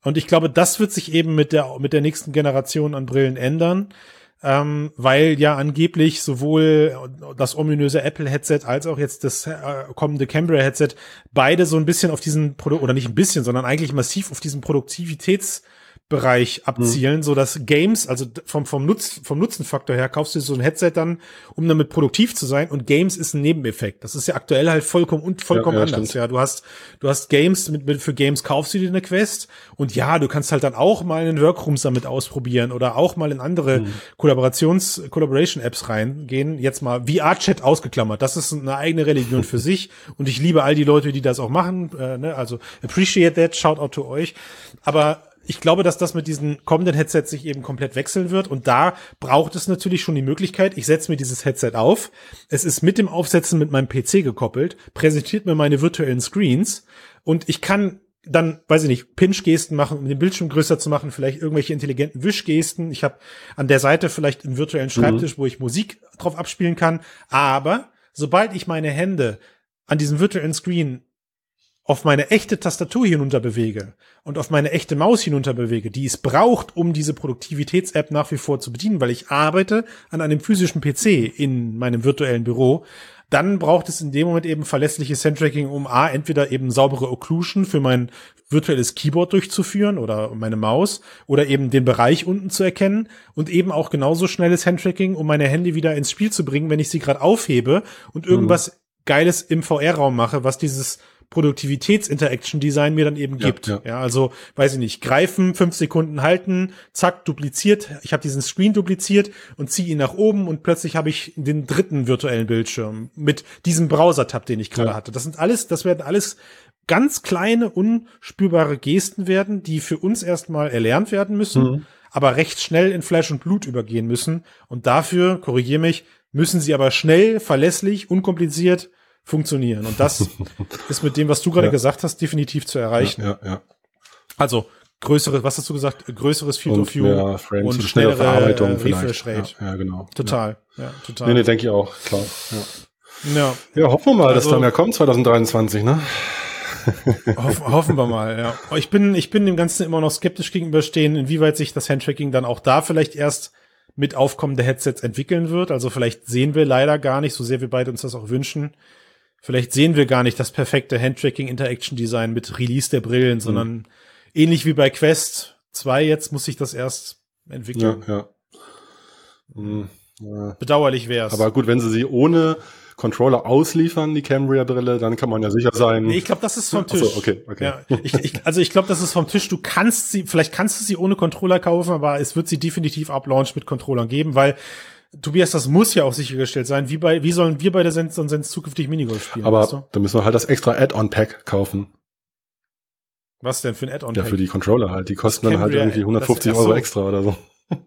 Und ich glaube, das wird sich eben mit der mit der nächsten Generation an Brillen ändern ähm, weil ja angeblich sowohl das ominöse Apple-Headset als auch jetzt das äh, kommende Cambria-Headset beide so ein bisschen auf diesen Produkt, oder nicht ein bisschen, sondern eigentlich massiv auf diesen Produktivitäts- Bereich abzielen, mhm. so dass Games, also vom, vom, Nutz, vom Nutzenfaktor her, kaufst du so ein Headset dann, um damit produktiv zu sein und Games ist ein Nebeneffekt. Das ist ja aktuell halt vollkommen und vollkommen ja, ja, anders. Stimmt. Ja, du hast, du hast Games, mit, mit, für Games kaufst du dir eine Quest und ja, du kannst halt dann auch mal in Workrooms damit ausprobieren oder auch mal in andere mhm. Kollaborations, Collaboration Apps reingehen. Jetzt mal VR-Chat ausgeklammert. Das ist eine eigene Religion für sich und ich liebe all die Leute, die das auch machen, äh, ne? also appreciate that, shout out to euch. Aber ich glaube, dass das mit diesen kommenden Headsets sich eben komplett wechseln wird. Und da braucht es natürlich schon die Möglichkeit, ich setze mir dieses Headset auf. Es ist mit dem Aufsetzen mit meinem PC gekoppelt, präsentiert mir meine virtuellen Screens und ich kann dann, weiß ich nicht, Pinch-Gesten machen, um den Bildschirm größer zu machen, vielleicht irgendwelche intelligenten Wischgesten. Ich habe an der Seite vielleicht einen virtuellen Schreibtisch, mhm. wo ich Musik drauf abspielen kann. Aber sobald ich meine Hände an diesem virtuellen Screen auf meine echte Tastatur hinunter bewege und auf meine echte Maus hinunter bewege, die es braucht, um diese Produktivitäts-App nach wie vor zu bedienen, weil ich arbeite an einem physischen PC in meinem virtuellen Büro, dann braucht es in dem Moment eben verlässliches Handtracking, um A, entweder eben saubere Occlusion für mein virtuelles Keyboard durchzuführen oder meine Maus oder eben den Bereich unten zu erkennen und eben auch genauso schnelles Handtracking, um meine Hände wieder ins Spiel zu bringen, wenn ich sie gerade aufhebe und irgendwas mhm. Geiles im VR-Raum mache, was dieses Produktivitäts-Interaction-Design mir dann eben ja, gibt. Ja. ja. also weiß ich nicht, greifen, fünf Sekunden halten, zack, dupliziert. Ich habe diesen Screen dupliziert und ziehe ihn nach oben und plötzlich habe ich den dritten virtuellen Bildschirm mit diesem Browser-Tab, den ich gerade ja. hatte. Das sind alles, das werden alles ganz kleine, unspürbare Gesten werden, die für uns erstmal erlernt werden müssen, mhm. aber recht schnell in Fleisch und Blut übergehen müssen. Und dafür, korrigiere mich, müssen sie aber schnell, verlässlich, unkompliziert funktionieren. Und das ist mit dem, was du gerade ja. gesagt hast, definitiv zu erreichen. Ja, ja, Also größere, was hast du gesagt? Größeres Field und of View und schnellere Verarbeitung Refresh Rate. Ja, ja, genau. Total. Ja, total. Nee, nee, denke ich auch, klar. Ja. Ja, ja hoffen wir mal, also, dass dann ja kommt 2023, ne? Hoff, hoffen wir mal, ja. Ich bin, ich bin dem Ganzen immer noch skeptisch gegenüberstehen, inwieweit sich das Handtracking dann auch da vielleicht erst mit Aufkommen der Headsets entwickeln wird. Also vielleicht sehen wir leider gar nicht, so sehr wir beide uns das auch wünschen, Vielleicht sehen wir gar nicht das perfekte Handtracking Interaction Design mit Release der Brillen, sondern mhm. ähnlich wie bei Quest 2 jetzt muss sich das erst entwickeln. Ja, ja. Mhm, ja. Bedauerlich wär's. Aber gut, wenn sie sie ohne Controller ausliefern, die Cambria-Brille, dann kann man ja sicher sein. Nee, ich glaube, das ist vom Tisch. So, okay, okay. Ja, ich, ich, also ich glaube, das ist vom Tisch. Du kannst sie, vielleicht kannst du sie ohne Controller kaufen, aber es wird sie definitiv ab Launch mit Controllern geben, weil Tobias, das muss ja auch sichergestellt sein. Wie, bei, wie sollen wir Sens und Sens zukünftig Minigolf spielen? Aber weißt du? dann müssen wir halt das extra Add-on-Pack kaufen. Was denn für ein Add-on? Ja, für die Controller halt. Die kosten dann halt irgendwie 150 das, Euro extra oder so.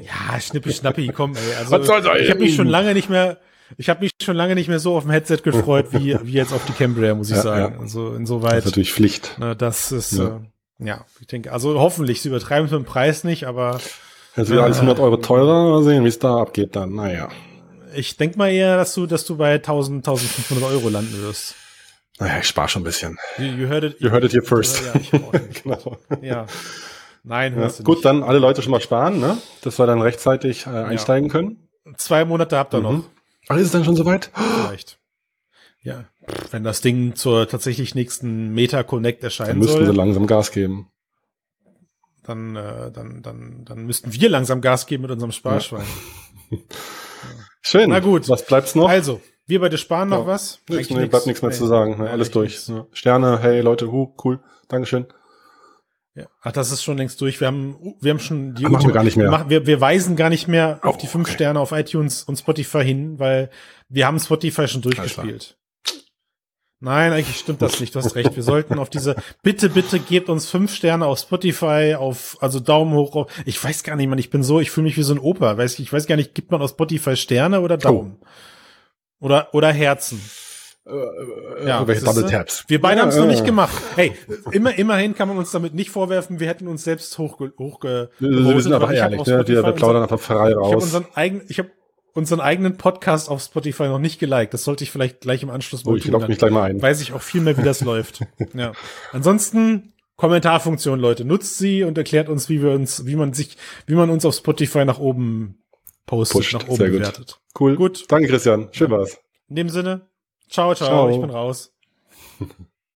Ja, schnippi schnappi, komm, ey. Also, Was soll ich habe mich schon lange nicht mehr, ich habe mich schon lange nicht mehr so auf dem Headset gefreut, wie, wie jetzt auf die Cambria, muss ich ja, sagen. Ja. Also insoweit. Das ist natürlich Pflicht. Na, das ist, ja. Äh, ja, ich denke, also hoffentlich, sie übertreiben es mit dem Preis nicht, aber Jetzt wieder alles 100 Euro teurer, mal sehen, wie es da abgeht dann. Naja. Ich denk mal eher, dass du, dass du bei 1000, 1500 Euro landen wirst. Naja, ich spare schon ein bisschen. You, you heard it. You heard it here first. Ja, genau. ja. Nein, hörst ja, du Gut, nicht. dann alle Leute schon mal sparen, ne? Dass wir dann rechtzeitig äh, einsteigen ja. können. Zwei Monate habt ihr mhm. noch. Ach, ist es dann schon soweit? Vielleicht. Ja, wenn das Ding zur tatsächlich nächsten Meta Connect erscheinen dann müssten soll. sie langsam Gas geben dann, äh, dann, dann, dann müssten wir langsam Gas geben mit unserem Sparschwein. Ja. Schön. Na gut. Was bleibt's noch? Also, wir beide sparen noch was. Nix, nee, bleibt nichts mehr nee. zu sagen. Nee, alles durch. Ja. Sterne, hey Leute, hu, cool. Dankeschön. Ja. Ach, das ist schon längst durch. Wir haben, wir haben schon die. Ach, machen wir gar nicht mehr. Wir, machen, wir, wir weisen gar nicht mehr oh, auf die fünf okay. Sterne auf iTunes und Spotify hin, weil wir haben Spotify schon durchgespielt. Nein, eigentlich stimmt das nicht. Du hast recht. Wir sollten auf diese, bitte, bitte gebt uns fünf Sterne auf Spotify, auf, also Daumen hoch. Auf, ich weiß gar nicht, man, ich bin so, ich fühle mich wie so ein Opa. Weiß, ich weiß gar nicht, gibt man auf Spotify Sterne oder Daumen? Oh. Oder, oder Herzen? Äh, ja, welche Double Taps. Wir beide ja, haben es noch nicht gemacht. Hey, immer, immerhin kann man uns damit nicht vorwerfen, wir hätten uns selbst hochge, hochge Wir sind aber ehrlich, ne? Wir, wir plaudern einfach frei raus. Ich habe unseren, eigen, ich hab unseren eigenen Podcast auf Spotify noch nicht geliked. Das sollte ich vielleicht gleich im Anschluss mal oh, ich tun. mich gleich mal ein. Weiß ich auch viel mehr, wie das läuft. Ja. Ansonsten Kommentarfunktion, Leute, nutzt sie und erklärt uns, wie wir uns, wie man sich, wie man uns auf Spotify nach oben postet, Pusht. nach oben Sehr bewertet. Cool. Gut. Danke, Christian. Schön war's. In dem Sinne, Ciao, ciao, ciao. ich bin raus.